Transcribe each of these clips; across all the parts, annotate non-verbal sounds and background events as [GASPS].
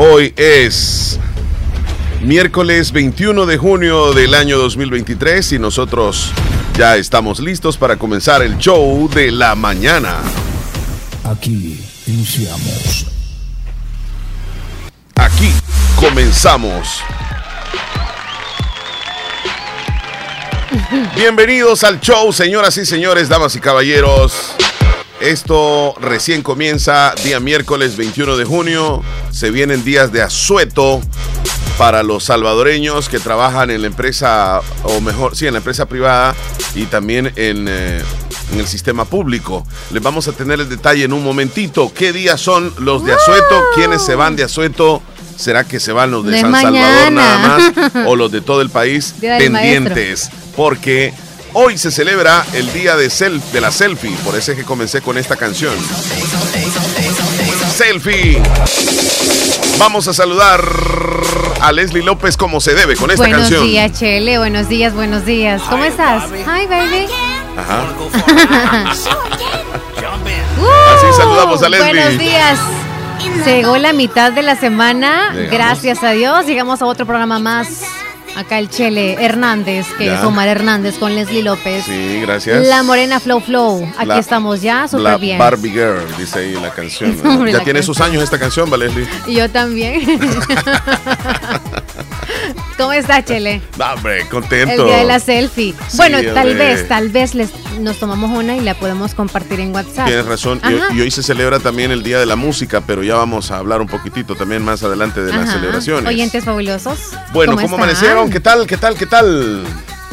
Hoy es miércoles 21 de junio del año 2023 y nosotros ya estamos listos para comenzar el show de la mañana. Aquí iniciamos. Aquí comenzamos. Bienvenidos al show, señoras y señores, damas y caballeros. Esto recién comienza día miércoles 21 de junio. Se vienen días de asueto para los salvadoreños que trabajan en la empresa, o mejor, sí, en la empresa privada y también en, eh, en el sistema público. Les vamos a tener el detalle en un momentito. ¿Qué días son los de asueto? ¿Quiénes se van de asueto? ¿Será que se van los de, De San Salvador nada más [LAUGHS] o los de todo el país pendientes? Porque hoy se celebra el día de, la selfie, por eso es que comencé con esta canción. Selfie. Vamos a saludar a Leslie López como se debe con esta buenos canción. días, Chele. Buenos días, buenos días. ¿Cómo estás? Hi, baby. Ajá. [LAUGHS] Uh, Así saludamos a Leslie. Buenos días. Llegó la mitad de la semana. Llegamos. Gracias a Dios. Llegamos a otro programa más. Acá el Chele Hernández, que Ya. es Omar Hernández con Leslie López. Sí, gracias. La Morena Flow Flow. Aquí La- estamos ya, La súper bien. Barbie Girl, dice ahí la canción. [LAUGHS] Ya la tiene canción. sus años esta canción, ¿va, Leslie? Y yo también. [LAUGHS] [LAUGHS] ¿Cómo está, Chele? [LAUGHS] No, hombre, contento. El día de la selfie. Sí, bueno, tal vez, tal vez les, nos tomamos una y la podemos compartir en WhatsApp. Tienes razón. Y, hoy se celebra también el Día de la Música, pero ya vamos a hablar un poquitito también más adelante de las celebraciones. Oyentes fabulosos. bueno, ¿cómo, están? amanecieron? ¿Qué tal? ¿Qué tal? ¿Qué tal?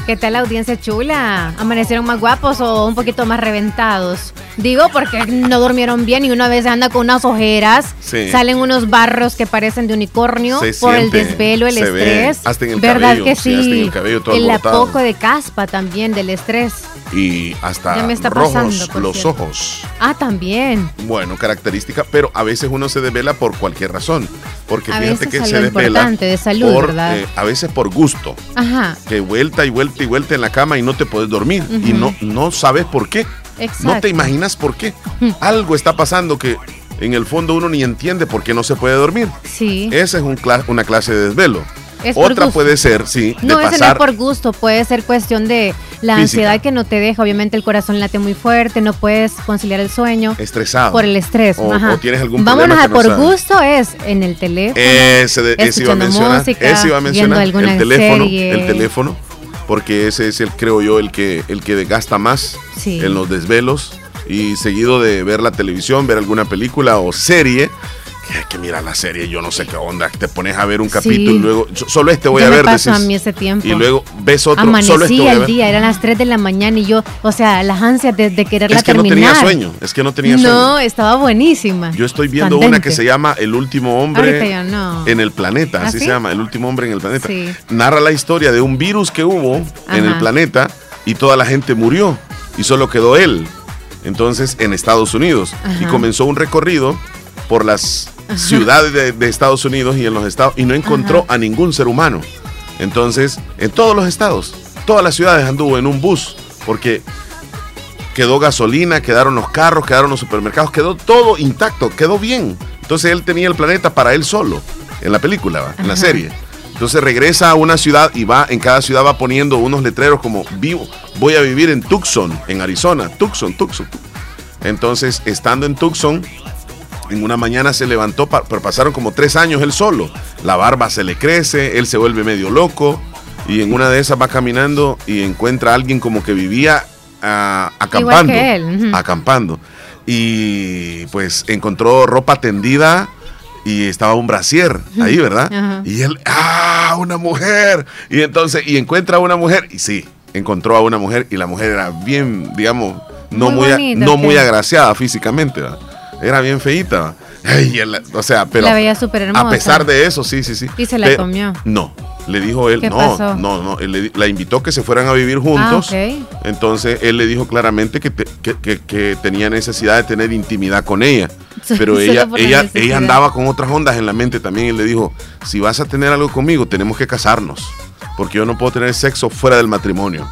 ¿Qué tal la audiencia chula? ¿Amanecieron más guapos o un poquito más reventados? Digo porque no durmieron bien y una vez anda con unas ojeras, Sí. salen unos barros que parecen de unicornio Se por el siente, desvelo, el se ve, estrés. hasta en el ¿Verdad cabello, que sí, sí? hasta en el cabello todo El alborotado. poco de caspa también del estrés. Y hasta Ya me está rojos pasando, los cierto. ojos. Ah, también. Bueno, característica, pero a veces uno se desvela por cualquier razón. Porque A fíjate veces que se desvela. importante, de salud, por, eh, a veces por gusto. Ajá. Que vuelta y vuelta y vuelta en la cama y no te puedes dormir. Y no, no sabes por qué. Exacto. No te imaginas por qué. Algo está pasando que en el fondo uno ni entiende por qué no se puede dormir. Sí. Esa es un cla- una clase de desvelo. Es Otra puede ser, sí, de No, ese no es pasar. por gusto, puede ser cuestión de la Física. ansiedad que no te deja. Obviamente el corazón late muy fuerte, no puedes conciliar el sueño estresado. por el estrés. O- ajá. o tienes algún Vámonos problema a que no por gusto es en el teléfono. Ese, de- ese iba a mencionar. música, ese iba a mencionar. El teléfono. serie. El teléfono. Porque ese es el, creo yo, el que, el que desgasta más Sí. en los desvelos. Y seguido de ver la televisión, ver alguna película o serie. Que hay que mirar la serie, yo no sé qué onda. Te pones a ver un Sí. capítulo y luego. Solo este voy a me ver. pasó decís, a mí ese tiempo. Y luego ves otro. solo este voy a el ver. día, eran las 3 de la mañana y yo, o sea, las ansias de, de quererla Es que terminar. no tenía sueño. Es que no tenía sueño. No, estaba buenísima. Yo estoy viendo una que Candente. se llama El último hombre no. en el planeta, ¿Ah, así sí? se llama, El último hombre en el planeta. Sí. Narra la historia de un virus que hubo en el Ajá. planeta y toda la gente murió y solo quedó él. Entonces en Estados Unidos y Ajá. comenzó un recorrido por las Ajá. Ciudades de, de Estados Unidos y en los estados y no encontró Ajá. a ningún ser humano. Entonces, en todos los estados, todas las ciudades anduvo en un bus porque quedó gasolina, quedaron los carros, quedaron los supermercados, quedó todo intacto, quedó bien. Entonces él tenía el planeta para él solo, en la película, en la serie. Entonces regresa a una ciudad y va, en cada ciudad va poniendo unos letreros como vivo, voy a vivir en Tucson, en Arizona, Tucson, Tucson. Entonces, estando en Tucson, en una mañana se levantó, pero pasaron como tres años él solo. La barba se le crece, él se vuelve medio loco y en una de esas va caminando y encuentra a alguien como que vivía ah, acampando. que él, ujú. Acampando. Y pues encontró ropa tendida y estaba un brasier ahí, ¿verdad? Ajá. Y él, ¡ah, una mujer! Y entonces, y encuentra a una mujer y sí, encontró a una mujer y la mujer era bien, digamos, no Muy muy, a- bonita, no muy agraciada físicamente, ¿verdad? Era bien él- o sea, pero La veía súper hermosa. a pesar de eso, sí, sí, sí. ¿Y se la comió? No, le dijo él, ¿Qué no, pasó? no, no, él le- la invitó que se fueran a vivir juntos. Ah. Entonces él le dijo claramente que, te- que- que- que tenía necesidad de tener intimidad con ella. [LAUGHS] Pero ella, la ella, ella andaba con otras ondas en la mente también. Y le dijo, si vas a tener algo conmigo, tenemos que casarnos. Porque yo no puedo tener sexo fuera del matrimonio.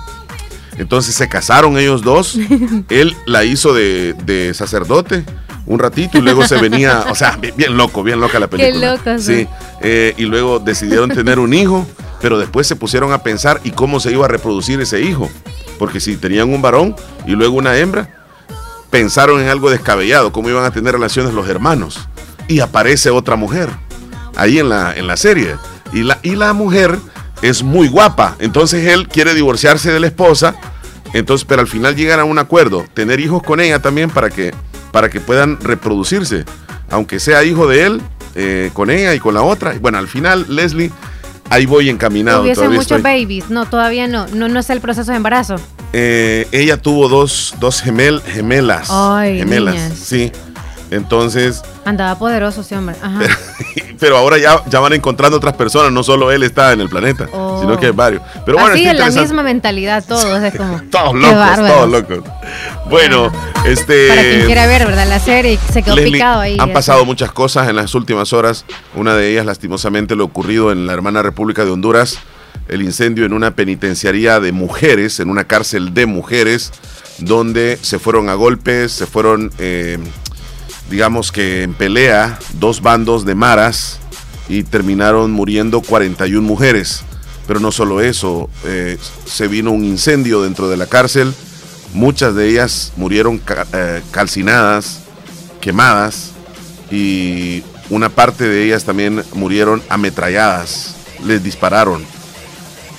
Entonces se casaron ellos dos. [LAUGHS] Él la hizo de, de sacerdote un ratito y luego se venía, o sea, bien, loco, bien loca la película. Qué loco, sí. Eh, y luego decidieron tener un hijo, pero después se pusieron a pensar y cómo se iba a reproducir ese hijo. Porque si tenían un varón y luego una hembra, pensaron en algo descabellado, cómo iban a tener relaciones los hermanos. Y aparece otra mujer ahí en la, en la serie. Y la, y la mujer es muy guapa. Entonces él quiere divorciarse de la esposa. Entonces, pero al final llegan a un acuerdo, tener hijos con ella también para que para que puedan reproducirse, aunque sea hijo de él, eh, con ella y con la otra. Bueno, al final, Leslie, ahí voy encaminado. Hubiese muchos babies. No, todavía no. no. No es el proceso de embarazo. Eh, ella tuvo dos, dos gemel, gemelas. Ay, gemelas, sí. Entonces. Andaba poderoso ese hombre. Ajá. [LAUGHS] pero ahora ya, ya van encontrando otras personas, no solo él está en el planeta, sino que hay varios. Pero bueno, Así, en la misma mentalidad, todos, es [LAUGHS] como. todos locos, todos locos. Bueno, este. Para quien quiera ver, ¿verdad? La serie se quedó picado ahí. Han pasado muchas cosas en las últimas horas. Una de ellas, lastimosamente, lo ocurrido en la hermana República de Honduras. El incendio en una penitenciaría de mujeres, en una cárcel de mujeres, donde se fueron a golpes, se fueron. Eh, digamos que en pelea dos bandos de maras y terminaron muriendo 41 mujeres. Pero no solo eso, eh, se vino un incendio dentro de la cárcel, muchas de ellas murieron eh, calcinadas, quemadas y una parte de ellas también murieron ametralladas, les dispararon.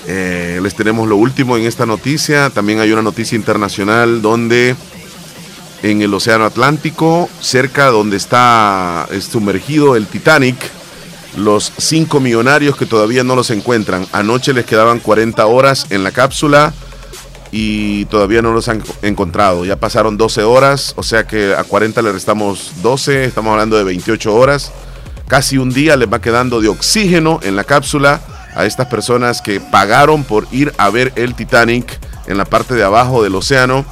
Eh, les tenemos lo último en esta noticia, también hay una noticia internacional donde en el Océano Atlántico, cerca donde está sumergido el Titanic. Los cinco millonarios que todavía no los encuentran. Anoche les quedaban 40 horas en la cápsula y todavía no los han encontrado. Ya pasaron 12 horas, o sea que a 40 le restamos 12, estamos hablando de 28 horas. Casi un día les va quedando de oxígeno en la cápsula a estas personas que pagaron por ir a ver el Titanic en la parte de abajo del océano.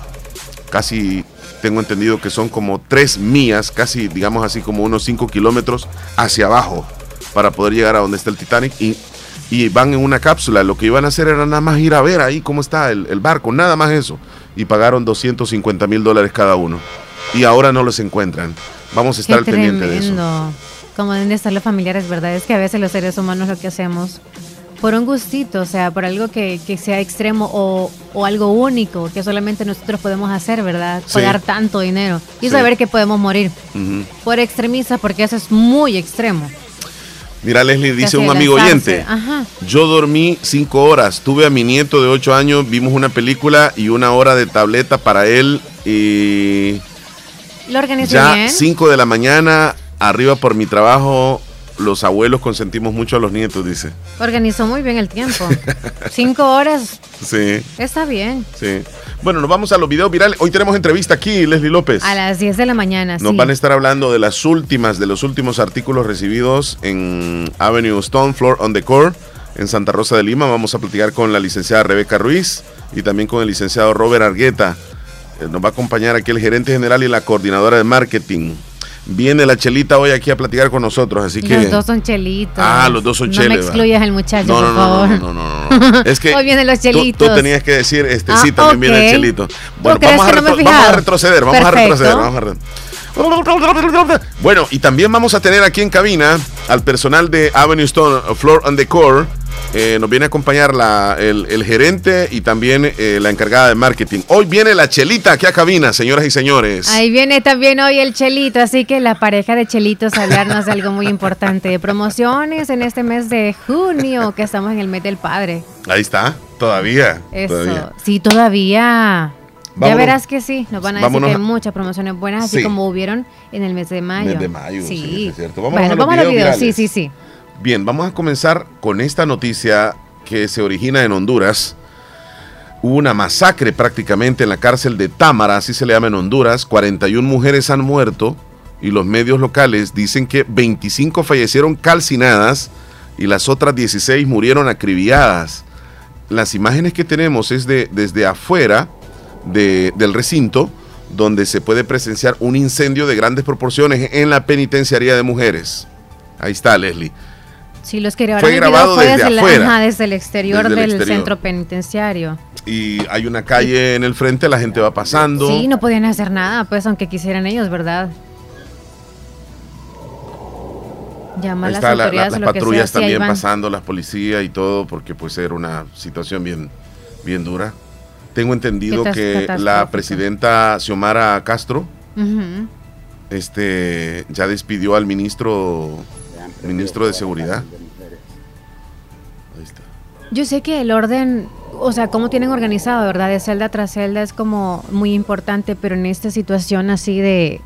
Casi tengo entendido que son como tres millas, casi digamos así como unos cinco kilómetros hacia abajo para poder llegar a donde está el Titanic y, y, van en una cápsula. Lo que iban a hacer era nada más ir a ver ahí cómo está el, barco, nada más eso. Y pagaron 250 mil dólares cada uno. Y ahora no los encuentran. Vamos a estar al pendiente de eso. Como deben estar los familiares, ¿verdad? Es que a veces los seres humanos lo que hacemos por un gustito, o sea, por algo que, sea extremo o, algo único que solamente nosotros podemos hacer, ¿verdad? Pagar tanto dinero y saber que podemos morir por extremista, porque eso es muy extremo. Mira, Leslie, dice un amigo oyente, yo dormí cinco horas, tuve a mi nieto de ocho años, vimos una película y una hora de tableta para él y... ¿Lo organizó ya bien? cinco de la mañana, arriba por mi trabajo, los abuelos consentimos mucho a los nietos, dice. Organizó muy bien el tiempo. [LAUGHS] Cinco horas. Sí. Está bien. Sí. Bueno, nos vamos a los videos virales. Hoy tenemos entrevista aquí, Leslie López. A las 10 de la mañana. Nos van a estar hablando de las últimas, de los últimos artículos recibidos en Avenue Stone, Floor on the Core, en Santa Rosa de Lima. Vamos a platicar con la licenciada Rebeca Ruiz y también con el licenciado Robert Argueta. Eh, nos va a acompañar aquí el gerente general y la coordinadora de marketing. Viene la Chelita hoy aquí a platicar con nosotros, así que... Los dos son chelitos. Ah, los dos son chelitos. No me excluyas el muchacho, no, no, por favor. No, no, no, no, [LAUGHS] Es que... hoy vienen los chelitos. Tú, tenías que decir, este, sí, ah, también viene el chelito. Bueno, vamos a, vamos a, retroceder, vamos a retroceder, vamos a retroceder. Bueno, y también vamos a tener aquí en cabina al personal de Avenue Stone Floor and Decor eh, nos viene a acompañar la, el, gerente y también eh, la encargada de marketing. Hoy viene la Chelita aquí a cabina, señoras y señores. Ahí viene también hoy el Chelito, así que la pareja de Chelitos a hablarnos de algo muy importante. de Promociones en este mes de junio, que estamos en el mes del padre. Ahí está, todavía. Eso, sí, todavía. ya verás que sí, nos van a decir que hay muchas promociones buenas, así como hubieron en el mes de mayo. Mes de mayo, sí, es cierto. Bueno, a vamos a los videos, sí, sí, sí. Bien, vamos a comenzar con esta noticia que se origina en Honduras. Hubo una masacre prácticamente en la cárcel de Támara, así se le llama en Honduras. 41 mujeres han muerto y los medios locales dicen que 25 fallecieron calcinadas y las otras 16 murieron acribilladas. Las imágenes que tenemos es de desde afuera del recinto donde se puede presenciar un incendio de grandes proporciones en la penitenciaría de mujeres. Ahí está, Leslie. Sí, los que grabaron fue grabado desde, desde, afuera, desde el exterior del centro penitenciario. Y hay una calle en el frente, la gente va pasando. Sí, no podían hacer nada, pues, aunque quisieran ellos, ¿verdad? Llama a Ahí las está la- la- autoridades las patrullas sea, también pasando, las policías y todo, porque pues era una situación bien, bien dura. Tengo entendido que la presidenta Xiomara Castro este, ya despidió al ministro, ministro de Seguridad. Ahí está. Yo sé que el orden, o sea, cómo tienen organizado, ¿verdad? De celda tras celda es como muy importante, pero en esta situación así de,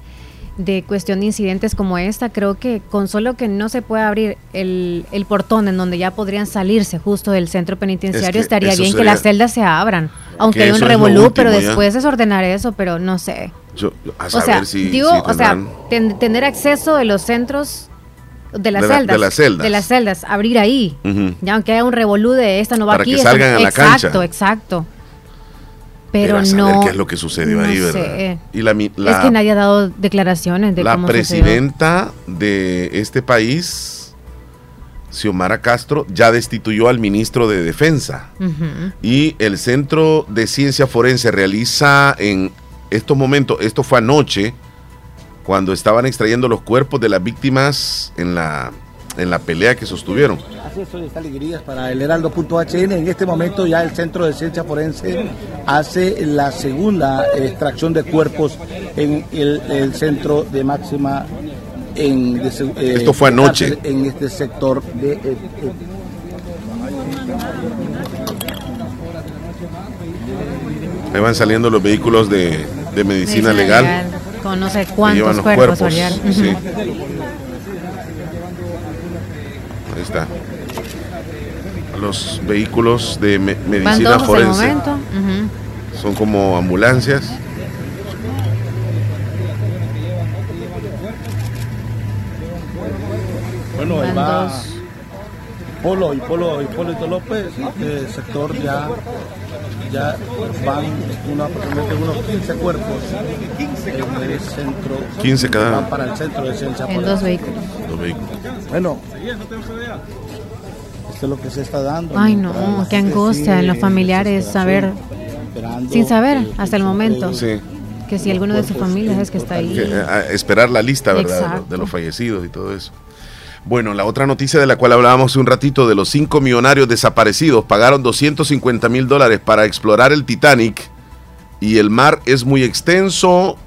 de cuestión de incidentes como esta, creo que con solo que no se pueda abrir el, el portón en donde ya podrían salirse justo del centro penitenciario, Es que estaría bien que las celdas se abran. Aunque Que hay un revolú, pero último ya. después es ordenar eso, pero no sé. Yo, a O saber sea, si, digo, si o sea, ten- tener acceso de los centros de las De la- de celdas. las celdas. De las celdas, abrir ahí. Ya aunque haya un revolú de esta no va Para aquí. que esta- salgan a la exacto, cancha. exacto. Pero a saber no. qué es lo que sucedió ahí, no ¿verdad? sé. Y la, mi- es que nadie ha dado declaraciones de la cómo sucedió. presidenta de este país, Xiomara Castro, ya destituyó al ministro de Defensa. Y el Centro de Ciencia Forense realiza en estos momentos, esto fue anoche, cuando estaban extrayendo los cuerpos de las víctimas en la, en la pelea que sostuvieron. Así es, soy Stanley Guirías para el Heraldo.hn. En este momento ya el Centro de Ciencia Forense hace la segunda extracción de cuerpos en el, el centro de máxima en de eh, Esto fue anoche. en este sector de eh, eh, Ahí van saliendo los vehículos de, de medicina legal. Con no sé cuántos cuerpos. cuerpos. Sí. Ahí está. Los vehículos de me- medicina forense. Son como ambulancias. Bueno, ahí va. Polo y Polo y Polito López, este sector ya, ya van uno, aproximadamente unos 15 cuerpos en el centro. 15 cada- Van para el centro de ciencia En dos vehículos. Los vehículos. Bueno, esto es lo que se está dando. Ay, no, qué angustia en los familiares saber, sin saber hasta el momento, Sí. que si alguno de sus familias es que está ahí. Que, eh, a esperar la lista, ¿verdad? De los- Exacto. De los fallecidos y todo eso. Bueno, la otra noticia de la cual hablábamos un ratito, de los cinco millonarios desaparecidos, pagaron 250 mil dólares para explorar el Titanic y el mar es muy extenso,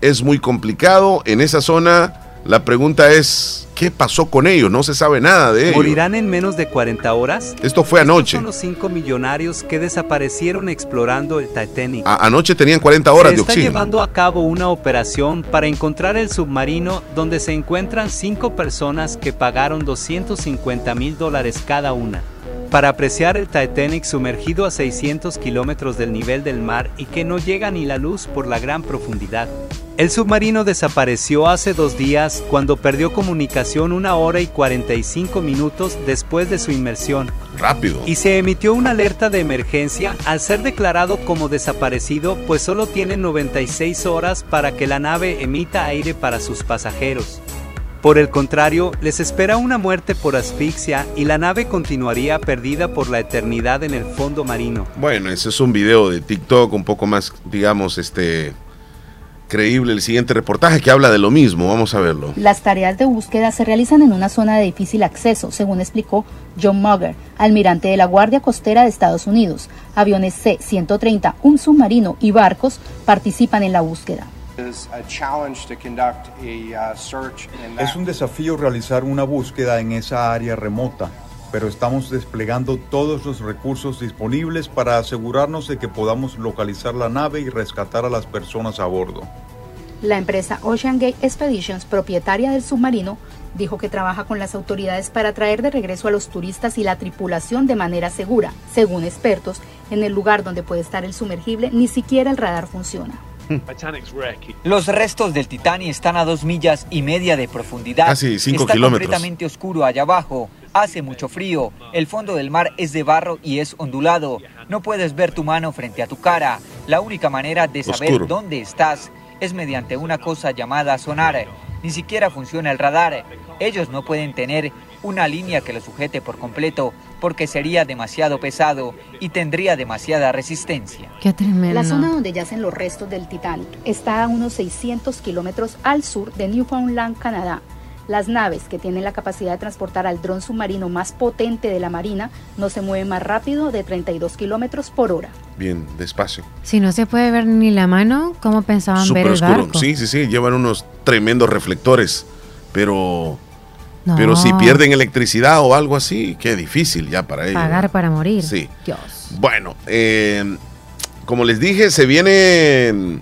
es muy complicado. En esa zona, la pregunta es, ¿qué pasó con ellos? No se sabe nada de ellos. ¿Morirán en menos de 40 horas? Esto fue anoche. Son los cinco millonarios que desaparecieron explorando el Titanic. A- anoche tenían 40 horas se de está oxígeno. llevando a cabo una operación para encontrar el submarino donde se encuentran cinco personas que pagaron 250 mil dólares cada una para apreciar el Titanic sumergido a 600 kilómetros del nivel del mar y que no llega ni la luz por la gran profundidad. El submarino desapareció hace dos días cuando perdió comunicación una hora y 45 minutos después de su inmersión Rápido. y se emitió una alerta de emergencia al ser declarado como desaparecido, pues solo tiene 96 horas para que la nave emita aire para sus pasajeros. Por el contrario, les espera una muerte por asfixia y la nave continuaría perdida por la eternidad en el fondo marino. Bueno, ese es un video de TikTok un poco más, digamos, este creíble. El siguiente reportaje que habla de lo mismo. Vamos a verlo. Las tareas de búsqueda se realizan en una zona de difícil acceso, según explicó John Mugger, almirante de la Guardia Costera de Estados Unidos. Aviones C-130, un submarino y barcos participan en la búsqueda. Is a challenge to conduct a uh, search in that Es un desafío realizar una búsqueda en esa área remota, pero estamos desplegando todos los recursos disponibles para asegurarnos de que podamos localizar la nave y rescatar a las personas a bordo. La empresa Ocean Gate Expeditions, propietaria del submarino, dijo que trabaja con las autoridades para traer de regreso a los turistas y la tripulación de manera segura. Según expertos, en el lugar donde puede estar el sumergible, ni siquiera el radar funciona. Los restos del Titanic están a dos millas y media de profundidad. Casi cinco Está kilómetros. completamente oscuro allá abajo. Hace mucho frío. El fondo del mar es de barro y es ondulado. No puedes ver tu mano frente a tu cara. La única manera de saber Oscuro. dónde estás es mediante una cosa llamada sonar. Ni siquiera funciona el radar. Ellos no pueden tener una línea que lo sujete por completo porque sería demasiado pesado y tendría demasiada resistencia. Qué tremendo. La zona donde yacen los restos del Titanic está a unos 600 kilómetros al sur de Newfoundland, Canadá. Las naves, que tienen la capacidad de transportar al dron submarino más potente de la Marina, no se mueven más rápido de 32 kilómetros por hora. Bien, despacio. Si no se puede ver ni la mano, ¿cómo pensaban Súper ver el oscuro. barco? Sí, sí, sí. Llevan unos tremendos reflectores. Pero, No. pero si pierden electricidad o algo así, qué difícil ya para ellos. Pagar para morir. Sí. Dios. Bueno, eh, como les dije, se vienen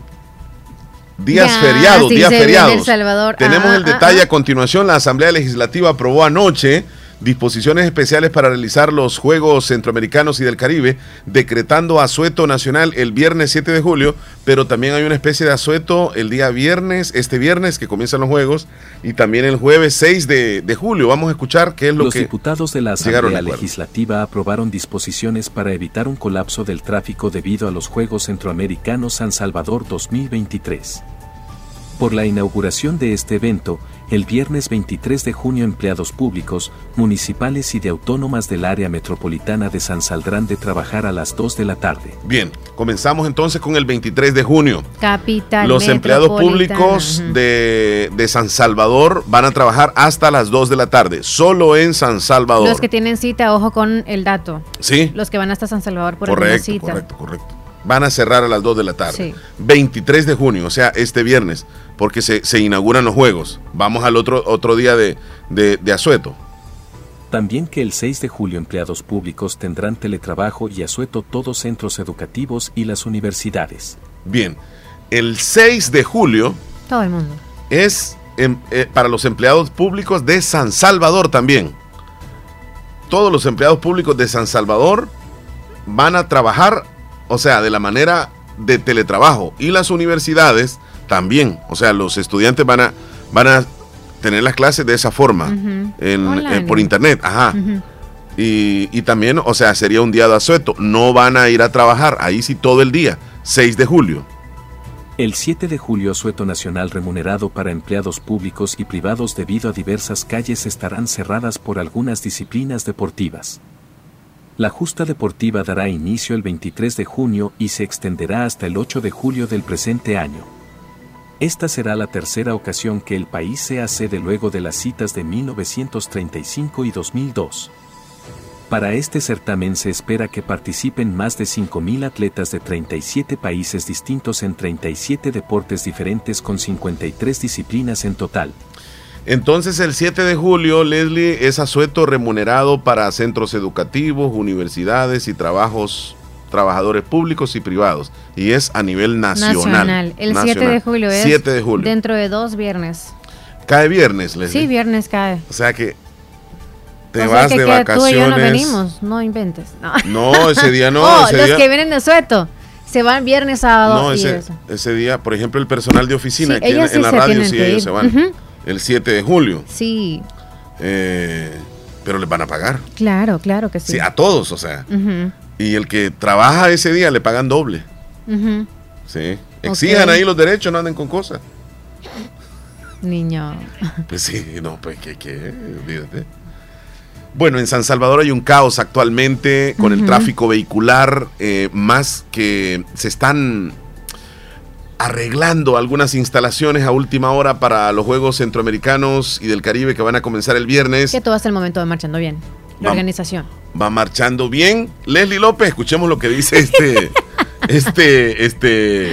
días Ya, feriados, sí, días feriados. El Salvador. Tenemos Ah, el ah, detalle ah. a continuación. La Asamblea Legislativa aprobó anoche disposiciones especiales para realizar los Juegos Centroamericanos y del Caribe, decretando asueto nacional el viernes 7 de julio, pero también hay una especie de asueto el día viernes, este viernes que comienzan los Juegos, y también el jueves 6 de, de julio. Vamos a escuchar qué es lo Los que... diputados de la Asamblea. Legislativa aprobaron disposiciones para evitar un colapso del tráfico debido a los Juegos Centroamericanos San Salvador 2023. Por la inauguración de este evento, el viernes 23 de junio empleados públicos, municipales y de autónomas del área metropolitana de San saldrán de trabajar a las 2 de la tarde. Bien, comenzamos entonces con el 23 de junio. Capital. Los empleados públicos de, de San Salvador van a trabajar hasta las 2 de la tarde, solo en San Salvador. Los que tienen cita, ojo con el dato. Sí, Los que van hasta San Salvador por correcto, cita. correcto, correcto. Van a cerrar a las 2 de la tarde. Sí. 23 de junio, o sea, este viernes, porque se, se inauguran los Juegos. Vamos al otro, otro día de, de, de asueto. También que el 6 de julio empleados públicos tendrán teletrabajo y asueto todos centros educativos y las universidades. Bien, el 6 de julio Todo el mundo. es em- eh, para los empleados públicos de San Salvador también. Todos los empleados públicos de San Salvador van a trabajar, o sea, de la manera de teletrabajo. Y las universidades también. O sea, los estudiantes van a, van a tener las clases de esa forma. En- eh, por internet. Ajá. Y, y también, o sea, sería un día de asueto. No van a ir a trabajar. Ahí sí todo el día. 6 de julio. El 7 de julio asueto nacional remunerado para empleados públicos y privados debido a diversas calles estarán cerradas por algunas disciplinas deportivas. La justa deportiva dará inicio el 23 de junio y se extenderá hasta el 8 de julio del presente año. Esta será la tercera ocasión que el país sea sede luego de las citas de 1935 y 2002. Para este certamen se espera que participen más de 5.000 atletas de 37 países distintos en 37 deportes diferentes con 53 disciplinas en total. Entonces el 7 de julio, Leslie, es asueto remunerado para centros educativos, universidades y trabajos, trabajadores públicos y privados. Y es a nivel nacional. El 7 Nacional. de julio es 7 de julio. dentro de dos viernes. Cae viernes, Leslie. Sí, viernes cae. O sea que te o sea vas que, de que tú y yo no vacaciones. venimos, no inventes. No, No, ese día no. [LAUGHS] Oh, ese los día, que vienen de sueto se van viernes, sábado no, ese, ese día, por ejemplo, el personal de oficina Sí, aquí en, la radio, sí, ellos ir. se van. El 7 de julio. Sí, Eh, pero les van a pagar. claro, claro que sí. Sí, a todos, o sea. Y el que trabaja ese día le pagan doble. Sí. Exijan ahí los derechos, no anden con cosas. Niño. Pues sí, no, pues que, que, olvídate. Bueno, en San Salvador hay un caos actualmente con el tráfico vehicular, eh, más que se están arreglando algunas instalaciones a última hora para los Juegos Centroamericanos y del Caribe que van a comenzar el viernes. Que todo hasta el momento va marchando bien. La organización. va marchando bien. Leslie López, escuchemos lo que dice este, [LAUGHS] este, este,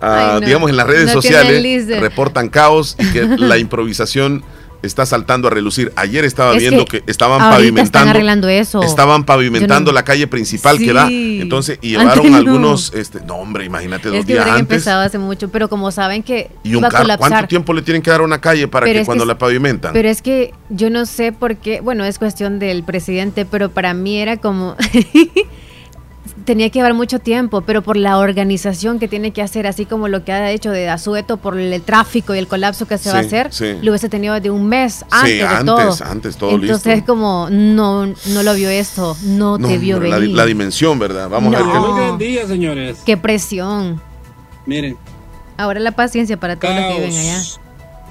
ah, Ay, no. digamos en las redes No sociales, reportan caos y que [LAUGHS] la improvisación está saltando a relucir. Ayer estaba Es viendo que que, estaban ahorita están pavimentando. arreglando eso. Estaban pavimentando no- la calle principal que da. Entonces, y llevaron no. algunos, este, no hombre, imagínate dos Es que días antes. empezado hace mucho, pero como saben que Y un carro. ¿cuánto tiempo le tienen que dar a una calle para Pero que cuando la pavimentan? Pero es que yo no sé por qué, bueno, es cuestión del presidente, pero para mí era como [LAUGHS] tenía que llevar mucho tiempo, pero por la organización que tiene que hacer, así como lo que ha hecho de Asueto por el tráfico y el colapso que se va a hacer, sí. lo hubiese tenido de un mes antes sí, de antes, todo. antes, todo Entonces listo. es como no no lo vio esto, no, No, te vio la, venir. la dimensión, ¿verdad? Vamos a ver qué. Muy buen día, señores. Qué presión. Miren, Ahora la paciencia para todos los que viven allá.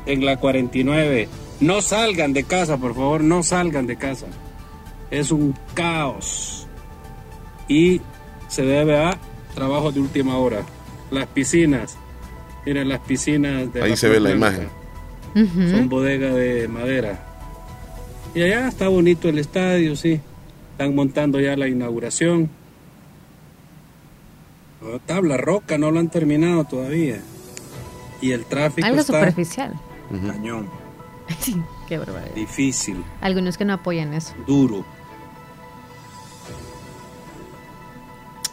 en la 49. No salgan de casa, por favor, no salgan de casa. Es un caos. Y se debe a trabajo de última hora. Las piscinas. Miren las piscinas de Ahí la se ve la imagen. Son bodegas de madera. Y allá está bonito el estadio, sí. Están montando ya la inauguración. tabla roca, no lo han terminado todavía. Y el tráfico Algo está superficial. cañón. [LAUGHS] Sí, qué barbaridad. Difícil, Algunos que no apoyan eso. duro.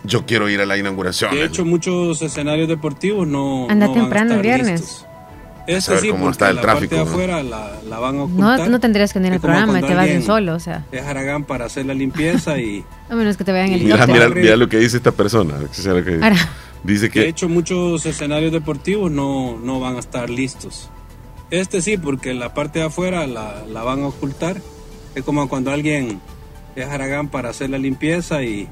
Yo quiero ir a la inauguración. De hecho, muchos escenarios deportivos no. Anda no van a temprano el estar viernes. listos. Este Saber sí, cómo porque está el la tráfico, parte de ¿no? afuera la, la van a No, ocultar. tú no tendrías que venir al Es como programa, cuando te vas de alguien solo, o sea. Es Aragán para hacer la limpieza y. [LAUGHS] A menos que te vean en Mira, mira, mira lo que dice esta persona. Que- Ahora. Dice De que hecho, muchos escenarios deportivos no, no van a estar listos. Este sí, porque la parte de afuera la, la van a ocultar. Es como cuando alguien es Aragán para hacer la limpieza y,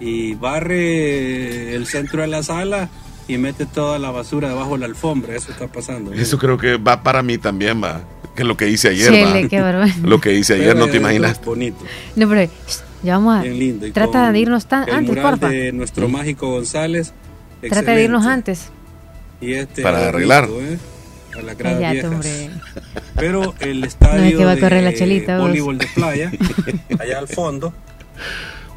y barre el centro de la sala y mete toda la basura debajo de la alfombra. Eso está pasando. eso creo que va para mí también, va. Que es lo que hice ayer, Chele, va. qué. Lo que hice ayer, Pero no te es imaginas. Bonito. No, pero ya vamos a. Bien lindo. Y Trata de irnos tan el antes, mural porfa. de nuestro mágico González. Trata de irnos antes. Y este Para arreglar. ¿eh? A viejas. hombre. [LAUGHS] Pero el estadio que va a correr la de chelita, vos. voleibol de playa, [LAUGHS] allá al fondo,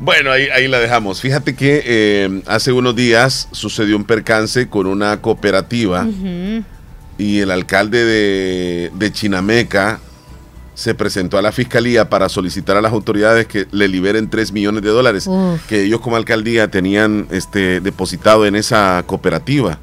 Bueno, ahí, ahí la dejamos. Fíjate que eh, hace unos días sucedió un percance con una cooperativa y el alcalde de, de Chinameca se presentó a la fiscalía para solicitar a las autoridades que le liberen 3 millones de dólares Uf. que ellos como alcaldía tenían este, depositado en esa cooperativa.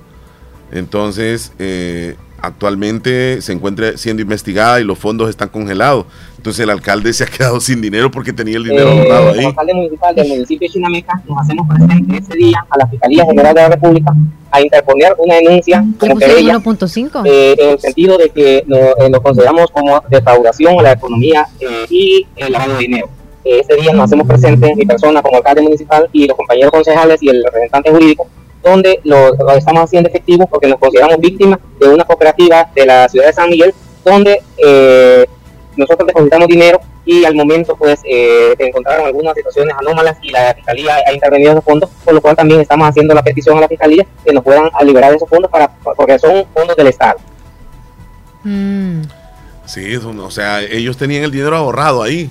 Entonces, eh, actualmente se encuentra siendo investigada y los fondos están congelados. Entonces el alcalde se ha quedado sin dinero porque tenía el dinero Eh, ahorrado como ahí. alcalde municipal del municipio de Chinameca, nos hacemos presentes ese día a la Fiscalía General de la República a interponer una denuncia como querella 1.5. eh, en el sentido de que lo, eh, lo consideramos como defraudación a la economía eh, y el lavado de dinero. Eh, ese día nos hacemos presentes, mi persona como alcalde municipal y los compañeros concejales y el representante jurídico, donde lo, lo estamos haciendo efectivo porque nos consideramos víctimas de una cooperativa de la ciudad de San Miguel, donde eh, nosotros depositamos dinero y al momento pues eh, se encontraron algunas situaciones anómalas y la fiscalía ha intervenido en esos fondos, por lo cual también estamos haciendo la petición a la fiscalía que nos puedan a liberar esos fondos para porque son fondos del Estado. Mm. Sí, o sea, ellos tenían el dinero ahorrado ahí.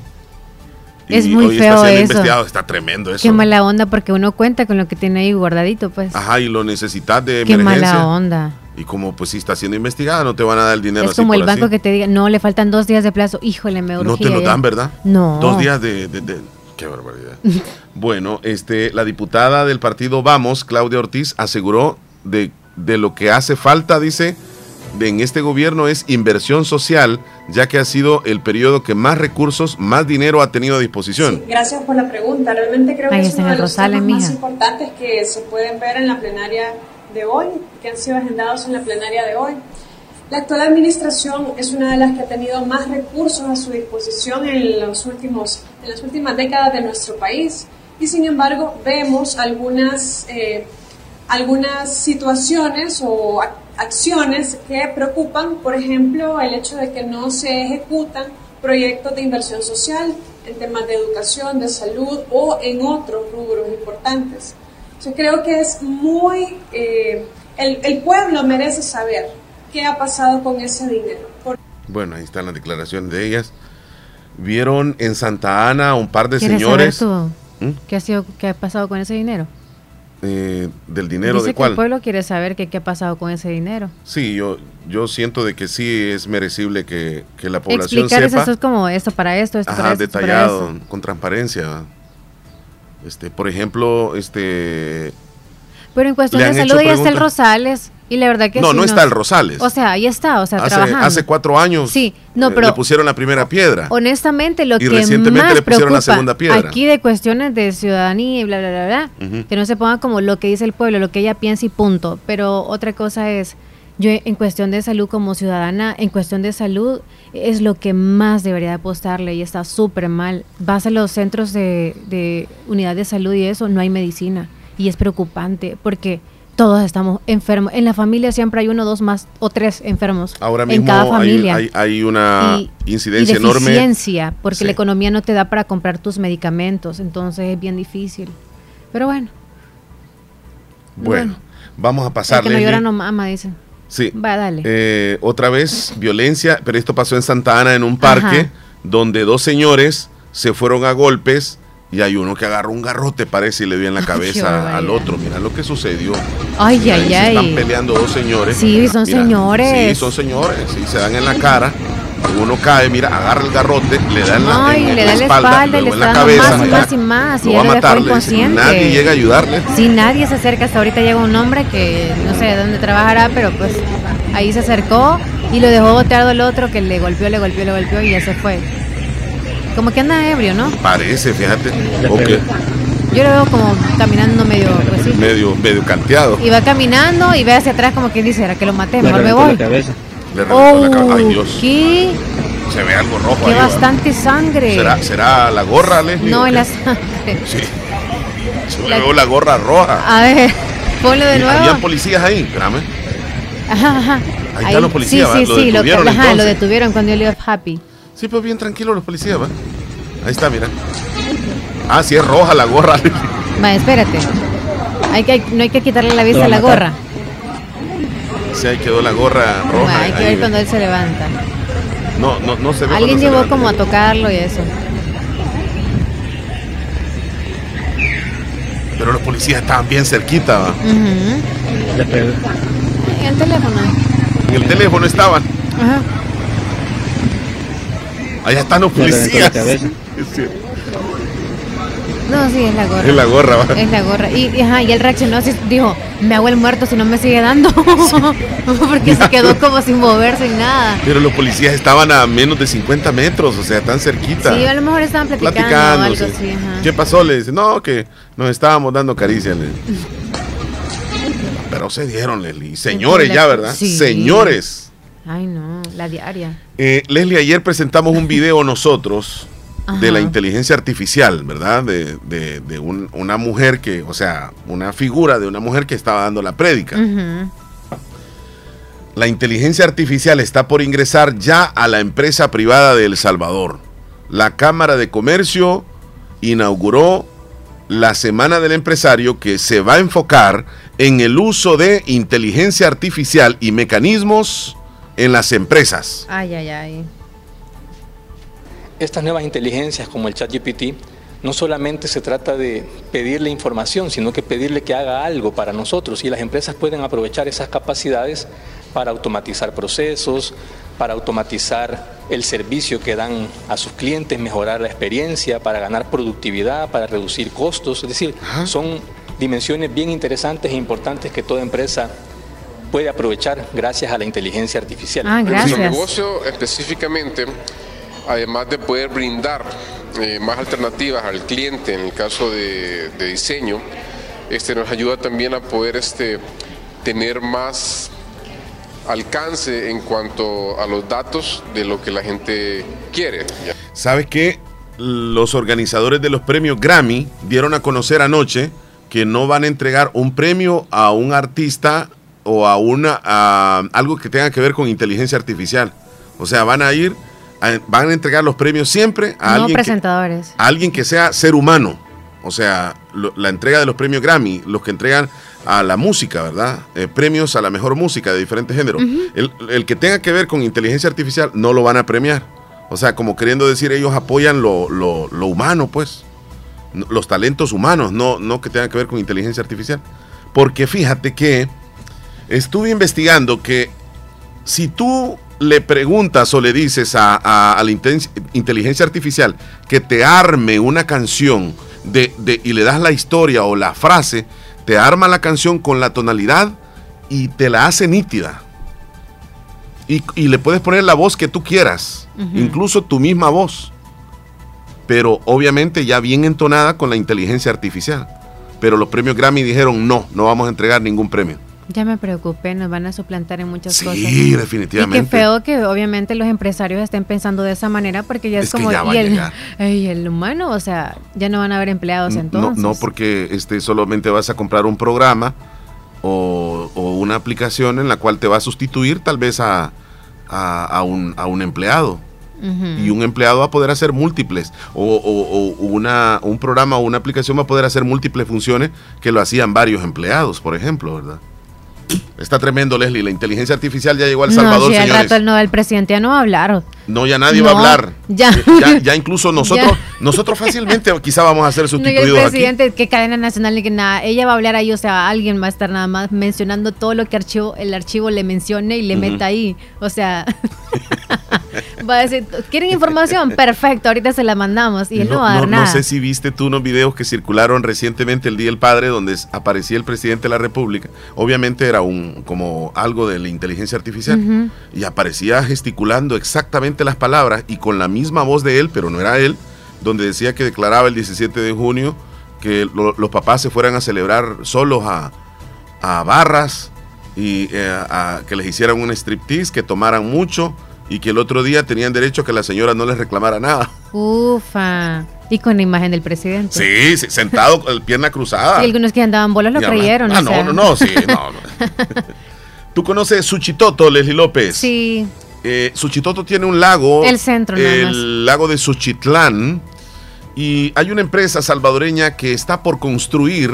Es muy hoy feo está siendo eso. investigado. Está tremendo eso. Qué mala onda porque uno cuenta con lo que tiene ahí guardadito, pues. Ajá, y lo necesitas de Qué emergencia. mala onda. Y como pues si está siendo investigada, no te van a dar el dinero Es así como el banco así. que te diga, no, le faltan dos días de plazo. Híjole, me urgía No te lo dan, ¿verdad? No. Dos días de... de- de- Qué barbaridad. [LAUGHS] bueno, este, la diputada del partido Vamos, Claudia Ortiz, aseguró de, de lo que hace falta, dice, en este gobierno es inversión social, ya que ha sido el periodo que más recursos, más dinero ha tenido a disposición. Gracias por la pregunta. Realmente creo Ahí que es uno de los Rosales, temas más importantes que se pueden ver en la plenaria de hoy, que han sido agendados en la plenaria de hoy. La actual administración es una de las que ha tenido más recursos a su disposición en, los últimos, en las últimas décadas de nuestro país y sin embargo vemos algunas, eh, algunas situaciones o ac- acciones que preocupan, por ejemplo, el hecho de que no se ejecutan proyectos de inversión social en temas de educación, de salud o en otros rubros importantes. Yo creo que es muy... eh, el, el pueblo merece saber qué ha pasado con ese dinero. Por- Bueno, ahí están las declaraciones de ellas. Vieron en Santa Ana a un par de ¿Quieres señores saber tú ¿Mm? qué ha, sido, qué ha pasado con ese dinero? Eh, del dinero Dice de que cuál. el pueblo quiere saber que, qué ha pasado con ese dinero. Sí, yo, yo siento de que sí es merecible que, que la población Explicar sepa. eso es como esto para esto, esto para Ajá, esto, esto para detallado, con transparencia. Este, por ejemplo, este Pero en cuestión de salud ya está el preguntas. Rosales y la verdad que No, sí no nos- está el Rosales. O sea, ahí está, o sea, hace, trabajando. hace cuatro años Sí, no, eh, pero le pusieron la primera piedra. honestamente lo Y que recientemente más le pusieron la segunda piedra. aquí de cuestiones de ciudadanía y bla bla bla bla, que no se ponga como lo que dice el pueblo, lo que ella piensa y punto. Pero otra cosa es, yo en cuestión de salud como ciudadana, en cuestión de salud es lo que más debería apostarle y está súper mal. Vas a los centros de, de unidad de salud y eso, no hay medicina. Y es preocupante porque todos estamos enfermos. En la familia siempre hay uno, dos más o tres enfermos. Ahora en mismo cada hay, familia. hay- hay una Y- incidencia y enorme. deficiencia, porque Sí. la economía no te da para comprar tus medicamentos, entonces es bien difícil. Pero bueno, Bueno, vamos a pasar, que no llora no mama, dice. Sí. Va, dale. Eh, otra vez, violencia, pero esto pasó en Santa Ana, en un parque, Ajá. donde dos señores se fueron a golpes y hay uno que agarró un garrote, parece, y le dio en la cabeza al otro. Mira lo que sucedió. Ay, ay, se ay. están peleando dos señores. Sí, son señores. Sí, son señores. Sí, se dan en la cara. Uno cae, mira, agarra el garrote, le da en la, Ay, en le da la espalda, espalda, le en la cabeza. más y más y más. Lo Y va a lo dejó matar, le dice. inconsciente. Nadie llega a ayudarle. Si nadie se acerca, hasta ahorita llega un hombre que no sé de dónde trabajará, pero pues ahí se acercó y lo dejó boteado al otro que le golpeó, le golpeó, le golpeó y ya se fue. Como que anda ebrio, ¿no? Parece, fíjate. Yo lo veo como caminando medio, pues sí. medio, medio canteado. Y va caminando y ve hacia atrás como quien dice, ¿era que lo maté? Mejor me voy. la cabeza. Le reventó la cabeza. Ay, Oh, Dios. ¿qué? Se ve algo rojo Qué ahí. bastante sangre. ¿Será, ¿Será la gorra, Leslie? No, es la sangre. Sí. Yo La- veo la gorra roja. A ver, ponlo de nuevo. Habían policías ahí, espérame. Ajá, ajá. Ahí están los policías, Sí, ¿va? sí, Lo sí, lo, detuvieron, ajá, lo detuvieron cuando yo le happy. Sí, pues bien tranquilo los policías, ¿va? Ahí está, mira. Ah, sí, es roja la gorra. Va, espérate. Hay que, no hay que quitarle la vista a va la gorra. Sí, ahí quedó la gorra Va, roja. hay que ahí. ver cuando él se levanta. No, no, no se ve Alguien llegó levanta. como a tocarlo y eso. Pero los policías estaban bien cerquita, ¿va? Ujú. En el teléfono. En el teléfono estaban. Ajá. Allá están los policías. Cierto. No, sí, es la gorra. Es la gorra, va. Es la gorra. Y, y, ajá, y él reaccionó así, dijo, me hago el muerto si no me sigue dando. [LAUGHS] Porque se quedó como sin moverse ni nada. Pero los policías estaban a menos de 50 metros, o sea, tan cerquita. Sí, a lo mejor estaban platicando, o platicando. algo sí. así. Ajá. ¿Qué pasó? Le dice, no, que nos estábamos dando caricias. [LAUGHS] Pero se dieron, Leslie. Señores ya, ¿verdad? Sí. Señores. Ay, no, la diaria. Eh, Leslie, ayer presentamos un video nosotros de la inteligencia artificial, ¿verdad? De, de- de un- una mujer que, o sea, una figura de una mujer que estaba dando la prédica. La inteligencia artificial está por ingresar ya a la empresa privada de El Salvador. La Cámara de Comercio inauguró la Semana del Empresario que se va a enfocar en el uso de inteligencia artificial y mecanismos en las empresas. Ay, ay, ay. Estas nuevas inteligencias como el ChatGPT no solamente se trata de pedirle información, sino que pedirle que haga algo para nosotros y las empresas pueden aprovechar esas capacidades para automatizar procesos, para automatizar el servicio que dan a sus clientes, mejorar la experiencia, para ganar productividad, para reducir costos. Es decir, son dimensiones bien interesantes e importantes que toda empresa puede aprovechar gracias a la inteligencia artificial. Ah, Nuestro negocio específicamente, además de poder brindar eh, más alternativas al cliente en el caso de, de diseño, este, nos ayuda también a poder este, tener más alcance en cuanto a los datos de lo que la gente quiere. ¿Sabes qué? Los organizadores de los premios Grammy dieron a conocer anoche que no van a entregar un premio a un artista o a una a algo que tenga que ver con inteligencia artificial. O sea, van a ir, van a entregar los premios siempre a No alguien que, presentadores. a alguien que sea ser humano. O sea, lo- la entrega de los premios Grammy, los que entregan a la música, ¿verdad? Eh, premios a la mejor música de diferentes géneros. El, el que tenga que ver con inteligencia artificial no lo van a premiar. O sea, como queriendo decir, ellos apoyan lo, lo- lo humano, pues. Los talentos humanos, no, no que tengan que ver con inteligencia artificial. Porque fíjate que estuve investigando que si tú le preguntas o le dices a, a- a la inteligencia artificial que te arme una canción de, de- y le das la historia o la frase, te arma la canción con la tonalidad y te la hace nítida. Y, y le puedes poner la voz que tú quieras, incluso tu misma voz, pero obviamente ya bien entonada con la inteligencia artificial. Pero los premios Grammy dijeron no, no vamos a entregar ningún premio. Ya me preocupé, nos van a suplantar en muchas Sí, cosas. definitivamente. Y qué feo que obviamente los empresarios estén pensando de esa manera porque ya es, como ya y el, [LAUGHS] y el humano, o sea, ya no van a haber empleados No, entonces. no porque este, solamente vas a comprar un programa o, o una aplicación en la cual te va a sustituir tal vez a, a- a un, a un empleado. Y un empleado va a poder hacer múltiples. O, o- o una, un programa o una aplicación va a poder hacer múltiples funciones que lo hacían varios empleados, por ejemplo, ¿verdad? Está tremendo, Leslie. La inteligencia artificial ya llegó al Salvador, no, si señores. al rato el, no, el presidente ya no va a hablar. No, ya nadie va a No, hablar. ya. ya, ya incluso nosotros, [LAUGHS] nosotros fácilmente quizá vamos a ser No, y el sustituidos aquí. presidente, que cadena nacional, ni que nada. Ella va a hablar ahí, o sea, alguien va a estar nada más mencionando todo lo que archivo, el archivo le mencione y le meta ahí. O sea, [LAUGHS] va a decir, ¿quieren información? [LAUGHS] Perfecto, ahorita se la mandamos. Y él no, va a dar no nada. sé si viste tú unos videos que circularon recientemente el Día del Padre donde aparecía el presidente de la República. Obviamente era un como algo de la inteligencia artificial y aparecía gesticulando exactamente las palabras y con la misma voz de él, pero no era él, donde decía que declaraba el 17 de junio que lo- los papás se fueran a celebrar solos a, a barras y eh, a- que les hicieran un striptease, que tomaran mucho y que el otro día tenían derecho a que la señora no les reclamara nada. Ufa. Y con la imagen del presidente. Sí, sí, sentado [LAUGHS] con la pierna cruzada. Y algunos que andaban bolas lo creyeron. Ah, o no, sea. no, no, sí, no. [LAUGHS] ¿Tú conoces Suchitoto, Leslie López? Sí, Eh, Suchitoto tiene un lago. El centro, nada El más. lago de Suchitlán. Y hay una empresa salvadoreña que está por construir